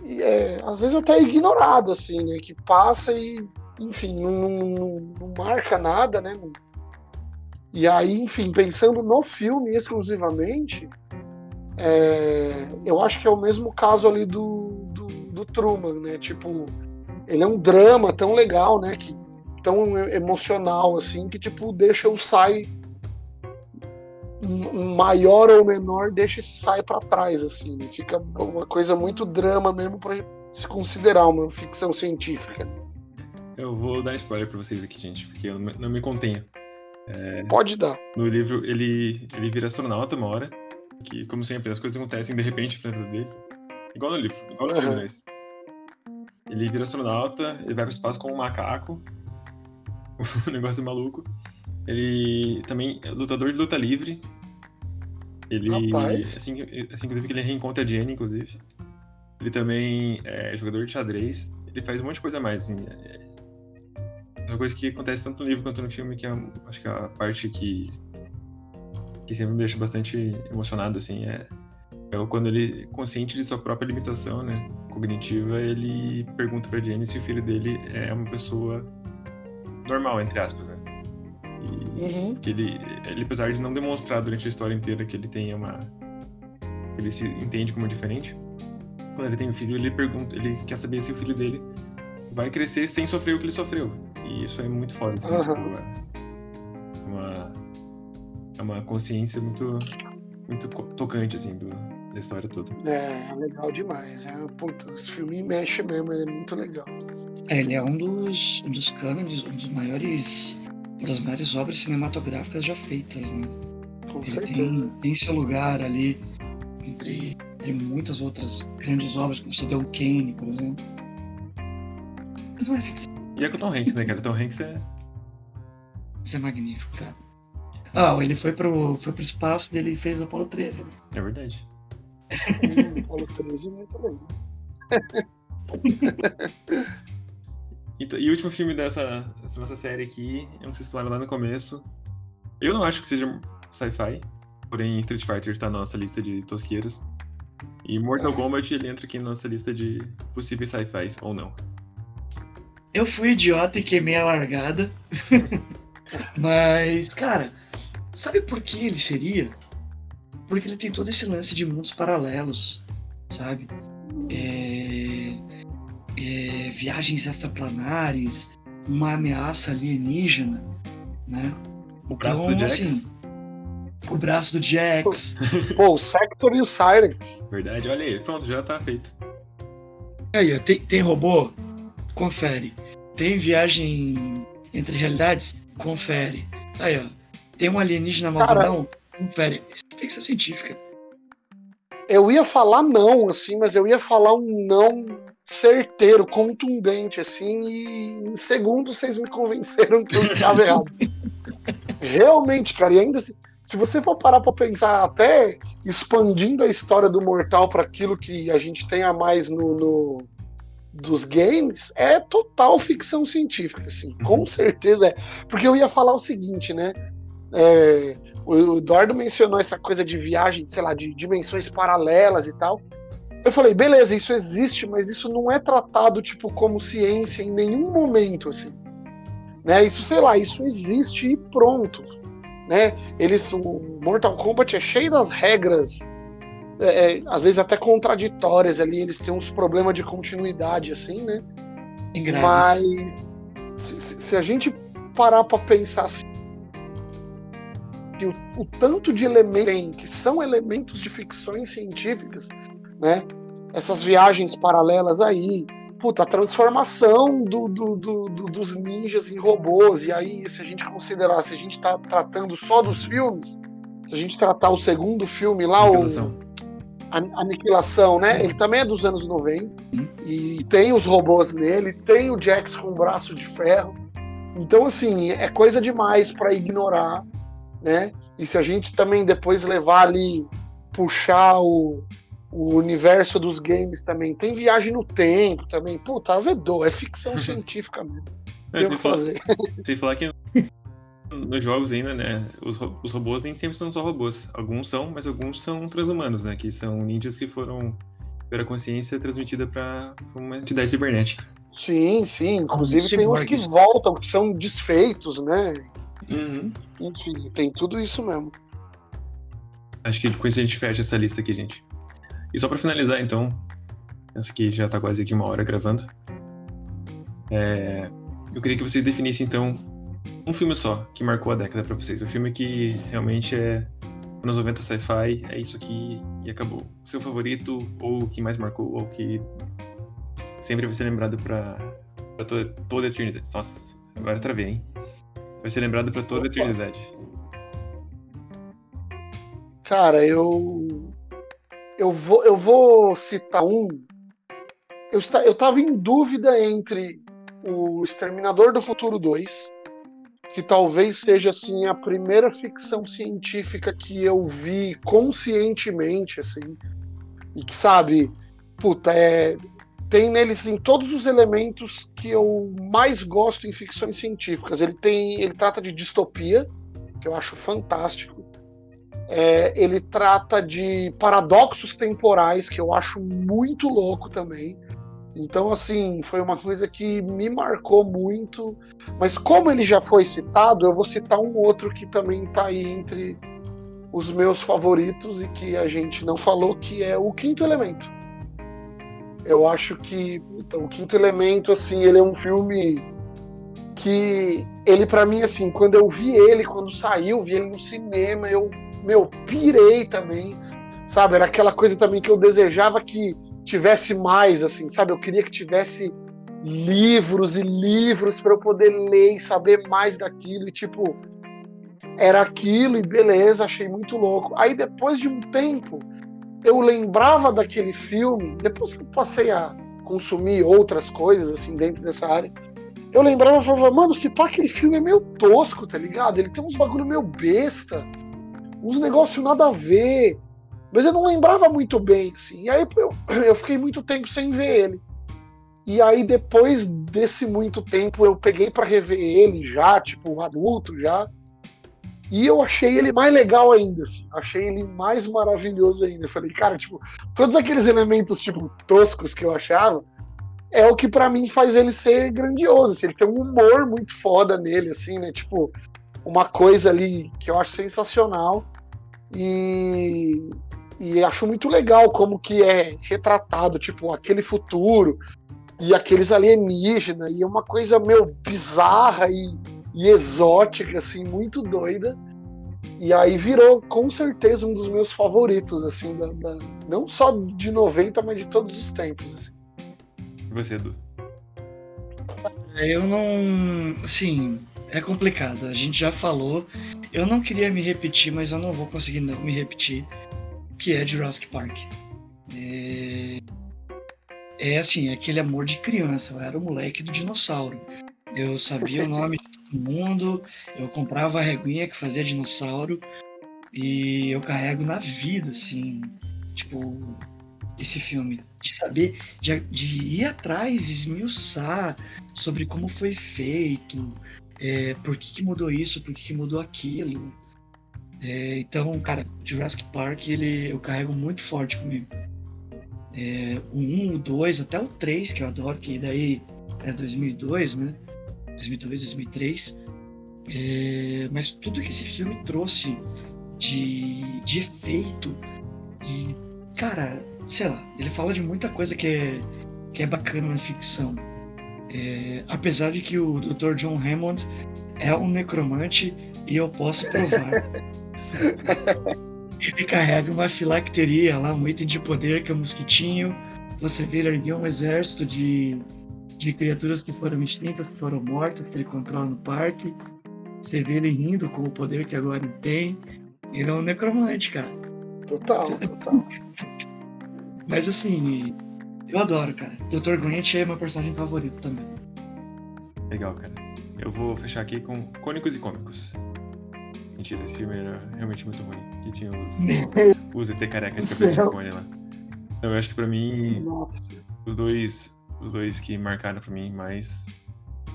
é, às vezes até ignorado, assim, né? Que passa e, enfim, não, não, não marca nada, né? E aí, enfim, pensando no filme exclusivamente, é, eu acho que é o mesmo caso ali do, do, do Truman, né? Tipo, ele é um drama tão legal, né? Que, tão emocional, assim, que, tipo, deixa o Sai maior ou menor, deixa esse Sai para trás, assim. Né? Fica uma coisa muito drama mesmo para se considerar uma ficção científica. Eu vou dar spoiler para vocês aqui, gente, porque eu não me contenho. É, Pode dar. No livro, ele, ele vira astronauta uma hora, que, como sempre, as coisas acontecem de repente na vida dele. Igual no livro, igual no uhum. filme, mas... Ele vira astronauta, ele vai pro espaço com um macaco. um negócio maluco. Ele também é lutador de luta livre. Ele. Rapaz. Assim, assim, inclusive, que ele reencontra a Jenny, inclusive. Ele também é jogador de xadrez. Ele faz um monte de coisa a mais, assim. É uma coisa que acontece tanto no livro quanto no filme, que é, acho que é a parte que. que sempre me deixa bastante emocionado, assim, é. É quando ele, consciente de sua própria limitação, né, cognitiva, ele pergunta pra Jenny se o filho dele é uma pessoa normal, entre aspas, né? E Uhum. que ele, ele, apesar de não demonstrar durante a história inteira que ele tem uma. ele se entende como diferente, quando ele tem um filho, ele pergunta, ele quer saber se o filho dele vai crescer sem sofrer o que ele sofreu. E isso é muito foda, assim, tipo, é uma, é uma consciência muito, muito tocante, assim, do, da história toda. É, é legal demais. É, puta, esse filme mexe mesmo, é muito legal. É, ele é um dos, um dos cânones, um dos maiores, uma das maiores obras cinematográficas já feitas, né? Com Ele certeza. tem, tem seu lugar ali entre, entre muitas outras grandes obras, como Cidadão Kane, por exemplo. Mas não é ficção, E é com o Tom Hanks, né, cara? Tom Hanks é. isso é magnífico, cara. Ah, ele foi pro, foi pro espaço dele e fez o Apollo 13. né? É verdade. Hum, Paulo 13 é muito legal. E, o último filme dessa, dessa nossa série aqui, eu não sei se falaram lá no começo. Eu não acho que seja sci-fi, porém Street Fighter tá na nossa lista de tosqueiras. E Mortal Kombat ele entra aqui na nossa lista de possíveis sci-fis, ou não. Eu fui idiota e queimei a largada. Mas, cara, sabe por que ele seria? Porque ele tem todo esse lance de mundos paralelos, sabe? É, é, viagens extraplanares, uma ameaça alienígena, né? O braço do Jax, assim, o braço do Jax. Pô, o Sector e o Silence. verdade, olha aí, pronto, já tá feito. Aí, ó, tem, tem robô? Confere. Tem viagem entre realidades? Confere. Aí, ó. Tem um alienígena Cara- malvadão? Confere. Ficção científica. Eu ia falar não, assim, mas eu ia falar um não certeiro, contundente, assim, e em segundos vocês me convenceram que eu estava errado. Realmente, cara, e ainda se, se você for parar pra pensar, até expandindo a história do Mortal para aquilo que a gente tem a mais no, no- dos games, é total ficção científica, assim, com certeza é. Porque eu ia falar o seguinte, né? É, o Eduardo mencionou essa coisa de viagem, sei lá, de dimensões paralelas e tal. Eu falei, beleza, isso existe, mas isso não é tratado tipo como ciência em nenhum momento, assim. Né? Isso, sei lá, isso existe e pronto. Né? Eles, o Mortal Kombat é cheio das regras, é, é, às vezes até contraditórias ali, eles têm uns problemas de continuidade, assim, né? Mas se, se- se a gente parar pra pensar assim, que o, o tanto de elementos tem, que são elementos de ficções científicas, né? Essas viagens paralelas aí, puta, a transformação do, do- do- do- dos ninjas em robôs, e aí, se a gente considerar, se a gente tá tratando só dos filmes, se a gente tratar o segundo filme lá, o, Aniquilação. An- Aniquilação, né? Ele também é dos anos 90. Hum. E tem os robôs nele, tem o Jax com o braço de ferro. Então, assim, é coisa demais para ignorar, né? E se a gente também depois levar ali, puxar o, o universo dos games também, tem viagem no tempo também. Puta, azedou, é ficção científica mesmo. É, Tem que falar, fazer. sem falar que nos jogos ainda, né, os, os robôs nem sempre são só robôs. Alguns são, mas alguns são transhumanos, né, que são ninjas que foram tiveram a consciência transmitida para uma entidade cibernética. Sim, sim. Inclusive tem uns que voltam, que são desfeitos, né? Uhum. Enfim, tem tudo isso mesmo. Acho que com isso a gente fecha essa lista aqui, gente. E só pra finalizar, então, essa aqui já tá quase aqui uma hora gravando. é, eu queria que vocês definissem, então, um filme só que marcou a década pra vocês. Um filme que realmente é anos 90 sci-fi, é isso aqui e acabou. O seu favorito, ou o que mais marcou, ou o que sempre vai ser lembrado pra, pra toda, toda a eternidade. Nossa, agora travei, hein? Vai ser lembrado pra toda a eternidade. Cara, eu. Eu vou, eu vou citar um. Eu, esta- eu tava em dúvida entre o Exterminador do Futuro 2 que talvez seja assim a primeira ficção científica que eu vi conscientemente assim e que sabe puta é tem neles assim, todos os elementos que eu mais gosto em ficções científicas ele tem ele trata de distopia que eu acho fantástico é, ele trata de paradoxos temporais que eu acho muito louco também então, assim, foi uma coisa que me marcou muito. Mas como ele já foi citado, eu vou citar um outro que também está aí entre os meus favoritos e que a gente não falou, que é o Quinto Elemento. Eu acho que então, o Quinto Elemento, assim, ele é um filme que ele para mim assim, quando eu vi ele, quando saiu, vi ele no cinema, eu meu pirei também. Sabe, era aquela coisa também que eu desejava que tivesse mais, assim, sabe? Eu queria que tivesse livros e livros para eu poder ler e saber mais daquilo. E, tipo, era aquilo e beleza, achei muito louco. Aí, depois de um tempo, eu lembrava daquele filme, depois que eu passei a consumir outras coisas, assim, dentro dessa área. Eu lembrava e falava, mano, se pá, aquele filme é meio tosco, tá ligado? Ele tem uns bagulho meio besta, uns negócios nada a ver. Mas eu não lembrava muito bem, assim. E aí eu, eu fiquei muito tempo sem ver ele. E aí, depois desse muito tempo, eu peguei para rever ele já, tipo, adulto já. E eu achei ele mais legal ainda, assim. Achei ele mais maravilhoso ainda. Eu falei, cara, tipo, todos aqueles elementos, tipo, toscos que eu achava, é o que para mim faz ele ser grandioso. Assim. Ele tem um humor muito foda nele, assim, né? Tipo, uma coisa ali que eu acho sensacional. E, e acho muito legal como que é retratado, tipo, aquele futuro e aqueles alienígenas, e é uma coisa meio bizarra e, e exótica, assim, muito doida. E aí virou com certeza um dos meus favoritos, assim, da, da, não só de 90, mas de todos os tempos. Assim. E você, Edu? Eu não. Assim, é complicado. A gente já falou. Eu não queria me repetir, mas eu não vou conseguir não me repetir que é Jurassic Park. É, é assim, aquele amor de criança. Eu era o moleque do dinossauro. Eu sabia o nome de todo mundo, eu comprava a reguinha que fazia dinossauro e eu carrego na vida, assim, tipo, esse filme. De saber, de, de ir atrás, esmiuçar sobre como foi feito, é, por que, que mudou isso, por que, que mudou aquilo. É, então, cara, Jurassic Park ele, eu carrego muito forte comigo. É, o 1, o 2, até o 3, que eu adoro, que daí é 2002, né? 2002, 2003. É, mas tudo que esse filme trouxe de, de efeito e, cara, sei lá, ele fala de muita coisa que é, que é bacana na ficção. É, apesar de que o Dr. John Hammond é um necromante e eu posso provar. Ele carrega uma filacteria lá, um item de poder que é um mosquitinho. Você erguer um exército de, de criaturas que foram extintas, que foram mortas, que ele controla no parque. Você vê ele rindo com o poder que agora ele tem. Ele é um necromante, cara. Total, total. Mas assim, eu adoro, cara. Dr. Grant é meu personagem favorito também. Legal, cara. Eu vou fechar aqui com Cônicos e Cômicos. Mentira, esse filme era realmente muito ruim. Que tinha os, os ET careca de cabeça de cone lá. Então eu acho que pra mim. Nossa. Os dois. Os dois que marcaram pra mim mais.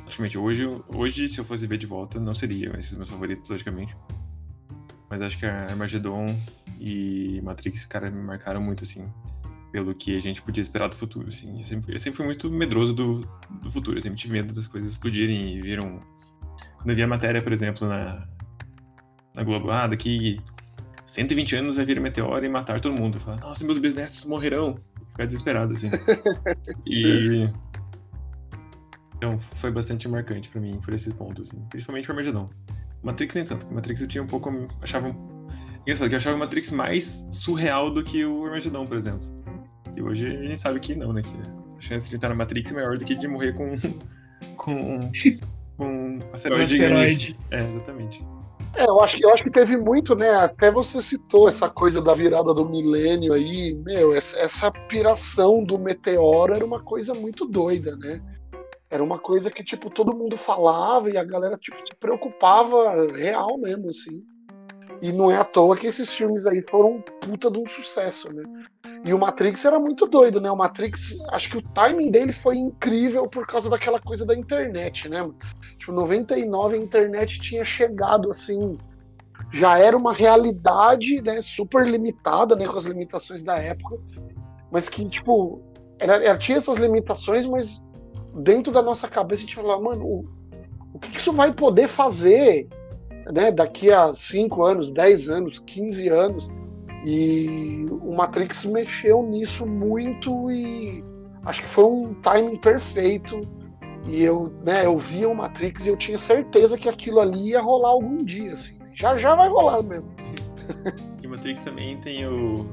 Praticamente, hoje, hoje, se eu fosse ver de volta, não seriam esses meus favoritos, logicamente. Mas acho que Armageddon e Matrix, cara, me marcaram muito, assim, pelo que a gente podia esperar do futuro, assim. Eu sempre, eu sempre fui muito medroso do, do futuro, eu sempre tive medo das coisas explodirem e viram... Quando eu vi a matéria, por exemplo, na, na Globo, ah, daqui 120 anos vai vir um meteoro e matar todo mundo. Fala, nossa, meus bisnetos morrerão. Ficar desesperado, assim. e. Então, foi bastante marcante pra mim por esses pontos, assim. principalmente o Armagedon. Matrix nem tanto, Matrix eu tinha um pouco. Achava. Engraçado que eu achava o Matrix mais surreal do que o Armagedon, por exemplo. E hoje a gente sabe que não, né? Que a chance de estar na Matrix é maior do que de morrer com. com. com um asteroide. Um asteroide. É, exatamente. É, eu acho, que, eu acho que teve muito, né? Até você citou essa coisa da virada do milênio aí, meu, essa, essa piração do meteoro era uma coisa muito doida, né? Era uma coisa que, tipo, todo mundo falava e a galera, tipo, se preocupava real mesmo, assim. E não é à toa que esses filmes aí foram puta de um sucesso, né? E o Matrix era muito doido, né? O Matrix, acho que o timing dele foi incrível por causa daquela coisa da internet, né? Tipo, 99 a internet tinha chegado assim, já era uma realidade, né, super limitada, né, com as limitações da época, mas que tipo, era, ela tinha essas limitações, mas dentro da nossa cabeça a gente falava, mano, o, o que, que isso vai poder fazer, né, daqui a 5 anos, 10 anos, 15 anos? E o Matrix mexeu nisso muito e acho que foi um timing perfeito. E eu, né, eu via o Matrix e eu tinha certeza que aquilo ali ia rolar algum dia, assim. Já já vai rolar mesmo. E o Matrix também tem o.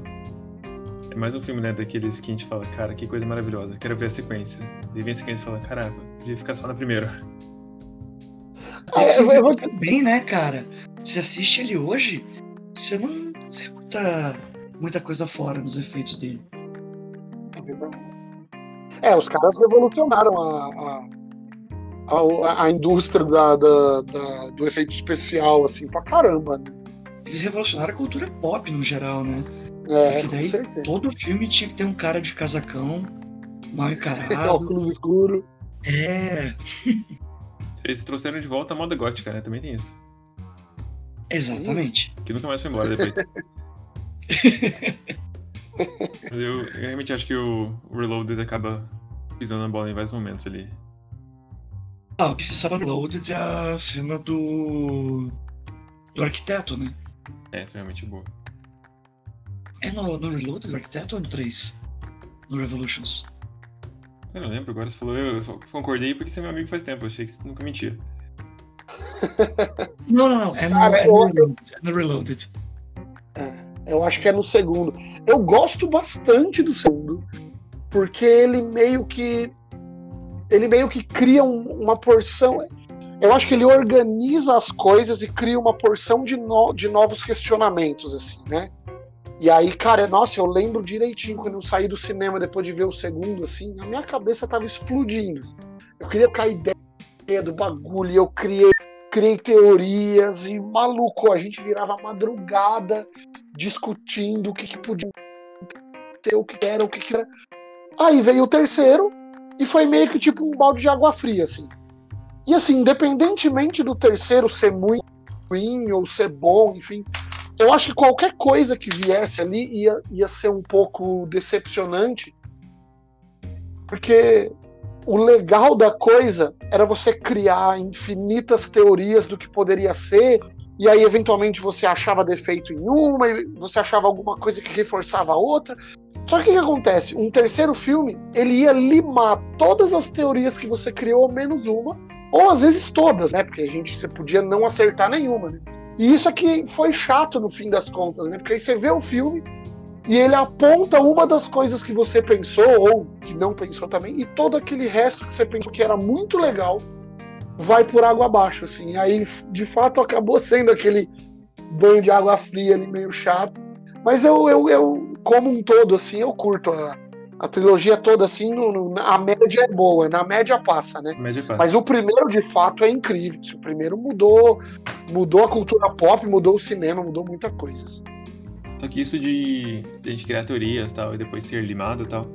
É mais um filme, né, daqueles que a gente fala, cara, que coisa maravilhosa, quero ver a sequência. E vem a sequência e fala, caramba, podia ficar só na primeira. É, eu, eu vou... bem, né, cara? Você assiste ele hoje, você não muita, muita coisa fora nos efeitos dele. É, os caras revolucionaram a, a, a, a indústria da, da, da, do efeito especial, assim, pra caramba. Né? Eles revolucionaram a cultura pop no geral, né? É, Porque daí todo filme tinha que ter um cara de casacão, mal encarado. Óculos escuro. É. Eles trouxeram de volta a moda gótica, né? Também tem isso. Exatamente. Que nunca mais foi embora depois. Mas eu, eu, realmente acho que o, o Reloaded acaba pisando na bola em vários momentos ali. Ah, o que se sabe Reloaded é a cena do. do arquiteto, né? É, isso é realmente boa. É no, no Reloaded do arquiteto ou no 3? No Revolutions? Eu não lembro, agora você falou, eu só concordei porque você é meu amigo faz tempo, eu achei que você nunca mentia. Não, não, não. É no, Cara, é no, Reloaded, é no Reloaded. Eu acho que é no segundo. Eu gosto bastante do segundo, porque ele meio que. Ele meio que cria um, uma porção. Eu acho que ele organiza as coisas e cria uma porção de, no, de novos questionamentos, assim, né? E aí, cara, nossa, eu lembro direitinho quando eu saí do cinema depois de ver o segundo, assim, a minha cabeça tava explodindo. Eu queria ficar ideia do bagulho, eu criei criei teorias e maluco, a gente virava madrugada discutindo o que, que podia ser, o que era, o que, que era. Aí veio o terceiro e foi meio que tipo um balde de água fria, assim. E assim, independentemente do terceiro ser muito ruim ou ser bom, enfim, eu acho que qualquer coisa que viesse ali ia, ia ser um pouco decepcionante, porque o legal da coisa era você criar infinitas teorias do que poderia ser, e aí eventualmente você achava defeito em uma, e você achava alguma coisa que reforçava a outra. Só que o que acontece? Um terceiro filme, ele ia limar todas as teorias que você criou, menos uma, ou às vezes todas, né? Porque a gente você podia não acertar nenhuma, né? E isso aqui foi chato no fim das contas, né? Porque aí você vê o filme, e ele aponta uma das coisas que você pensou, ou que não pensou também, e todo aquele resto que você pensou que era muito legal vai por água abaixo, assim. Aí, de fato, acabou sendo aquele banho de água fria ali, meio chato. Mas eu, eu, eu como um todo, assim, eu curto a, a trilogia toda, assim, no, no, a média é boa, na média passa, né? Média passa. Mas o primeiro, de fato, é incrível. O primeiro mudou, mudou a cultura pop, mudou o cinema, mudou muita coisa. Assim. Só que isso de, de a gente criar teorias tal, e depois ser limado e tal,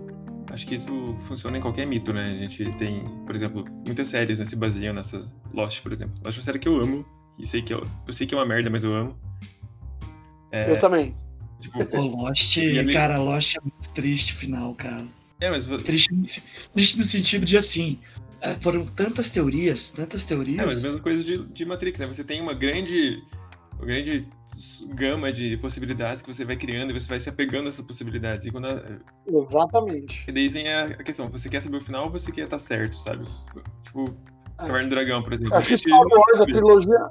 acho que isso funciona em qualquer mito, né? A gente tem, por exemplo, muitas séries né, se baseiam nessa Lost, por exemplo. Lost é uma série que eu amo, e sei que eu, eu sei que é uma merda, mas eu amo. É, eu também. Tipo, o Lost, cara, Lost é muito triste final, cara. É, mas... Triste, triste no sentido de assim, é, foram tantas teorias, tantas teorias. É, mas a mesma coisa de, de Matrix, né? Você tem uma grande uma grande gama de possibilidades que você vai criando e você vai se apegando a essas possibilidades. E quando a... Exatamente. E daí vem a questão, você quer saber o final ou você quer estar certo, sabe? Tipo, é. Caverna do Dragão, por exemplo. Acho que Star Wars, a trilogia...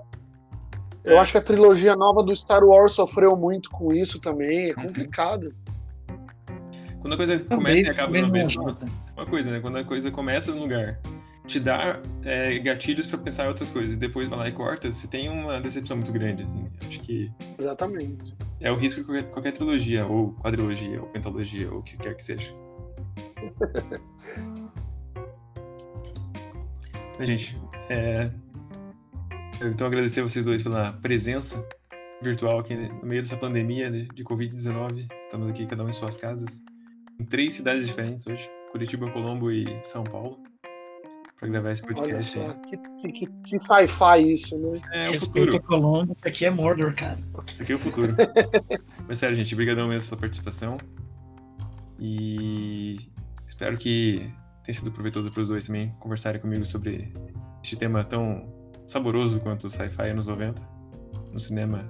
Eu é. acho que a trilogia nova do Star Wars sofreu muito com isso também, é uhum. complicado. Uhum. Quando a coisa começa e acaba numa vez, uma coisa, né? Quando a coisa começa num lugar te dá é, gatilhos para pensar em outras coisas e depois vai lá e corta, você tem uma decepção muito grande, assim. Acho que. Exatamente. É o risco de qualquer, qualquer trilogia, ou quadrilogia, ou pentalogia, ou o que quer que seja. gente, é... então agradecer a vocês dois pela presença virtual aqui no meio dessa pandemia de Covid-19. Estamos aqui cada um em suas casas, em três cidades diferentes hoje, Curitiba, Colombo e São Paulo, para gravar esse podcast. Olha só, que, que, que sci-fi isso, né? É o futuro. Colombo, aqui é Mordor, cara. Isso aqui é o futuro. Mas sério, gente, obrigadão mesmo pela participação. E espero que tenha sido proveitoso para os dois também conversarem comigo sobre este tema tão saboroso quanto o sci-fi anos 90 no cinema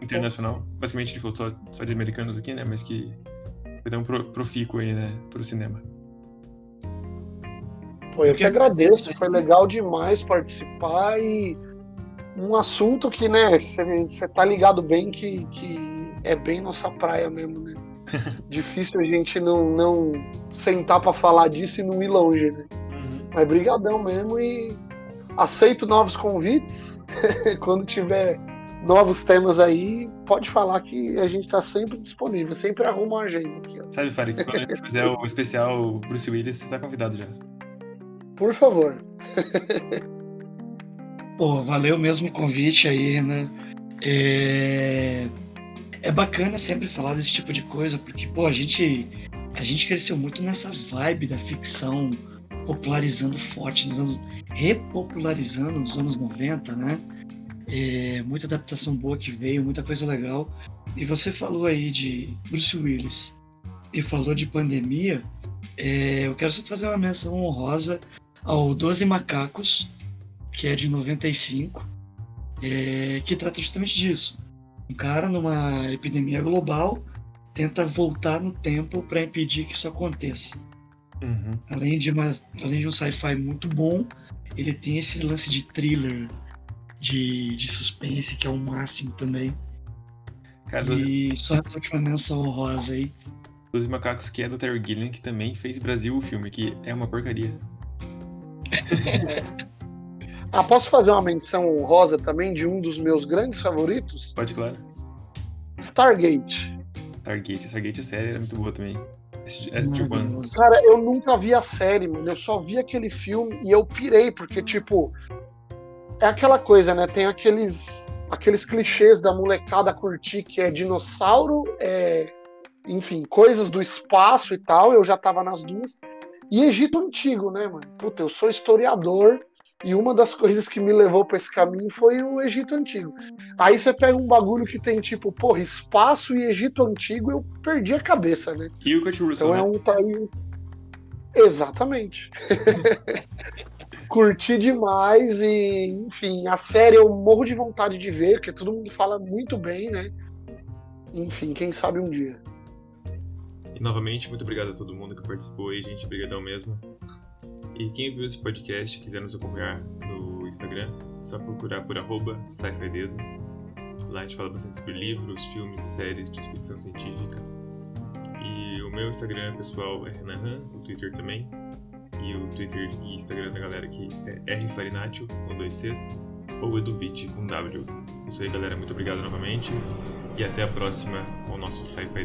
internacional. Basicamente, a gente falou só, só de americanos aqui, né? Mas que foi um profícuo aí, né? Para o cinema. Pô, eu que agradeço, foi legal demais participar e um assunto que, né, você tá ligado bem que, que é bem nossa praia mesmo, né? Difícil a gente não, não sentar para falar disso e não ir longe, né? Uhum. Mas brigadão mesmo e aceito novos convites quando tiver novos temas aí, pode falar que a gente tá sempre disponível, sempre arruma uma agenda aqui. Ó. Sabe, Fari, quando a gente fizer o especial Bruce Willis, você tá convidado já. Por favor. Pô, valeu mesmo o convite aí, né? É... é bacana sempre falar desse tipo de coisa, porque, pô, a gente, a gente cresceu muito nessa vibe da ficção, popularizando forte nos anos. repopularizando nos anos 90, né? É, muita adaptação boa que veio, muita coisa legal. E você falou aí de Bruce Willis e falou de pandemia. É, eu quero só fazer uma menção honrosa ao Doze Macacos, que é de 95, é, que trata justamente disso. Um cara numa epidemia global tenta voltar no tempo para impedir que isso aconteça. Uhum. Além, de uma, além de um sci-fi muito bom, ele tem esse lance de thriller de, de suspense, que é o máximo também. Cara, e só essa última menção honrosa aí. Doze Macacos, que é do Terry Gilliam, que também fez Brasil o filme, que é uma porcaria. Ah, posso fazer uma menção honrosa também de um dos meus grandes favoritos? Pode, claro. Stargate. Stargate, Stargate a série era muito boa também. É Cara, eu nunca vi a série, mano. Eu só vi aquele filme e eu pirei, porque, tipo, é aquela coisa, né? Tem aqueles, aqueles clichês da molecada curtir que é dinossauro, é, enfim, coisas do espaço e tal. Eu já tava nas duas. E Egito Antigo, né, mano? Puta, eu sou historiador e uma das coisas que me levou para esse caminho foi o Egito Antigo. Aí você pega um bagulho que tem tipo, porra, espaço e Egito Antigo, eu perdi a cabeça, né? E o Russell, Então é um. Tá Exatamente. curti demais e, enfim, a série eu morro de vontade de ver, porque todo mundo fala muito bem, né? Enfim, quem sabe um dia. E novamente, muito obrigado a todo mundo que participou aí, gente. Obrigadão mesmo. E quem viu esse podcast quiser nos acompanhar no Instagram, é só procurar por arroba Lá a gente fala bastante sobre livros, filmes, séries de ficção científica. E o meu Instagram pessoal é Renan, o Twitter também e o Twitter e Instagram da galera aqui é rfarinatio, com dois Cs, ou eduvite, com W. Isso aí, galera. Muito obrigado novamente. E até a próxima com o nosso Sci-Fi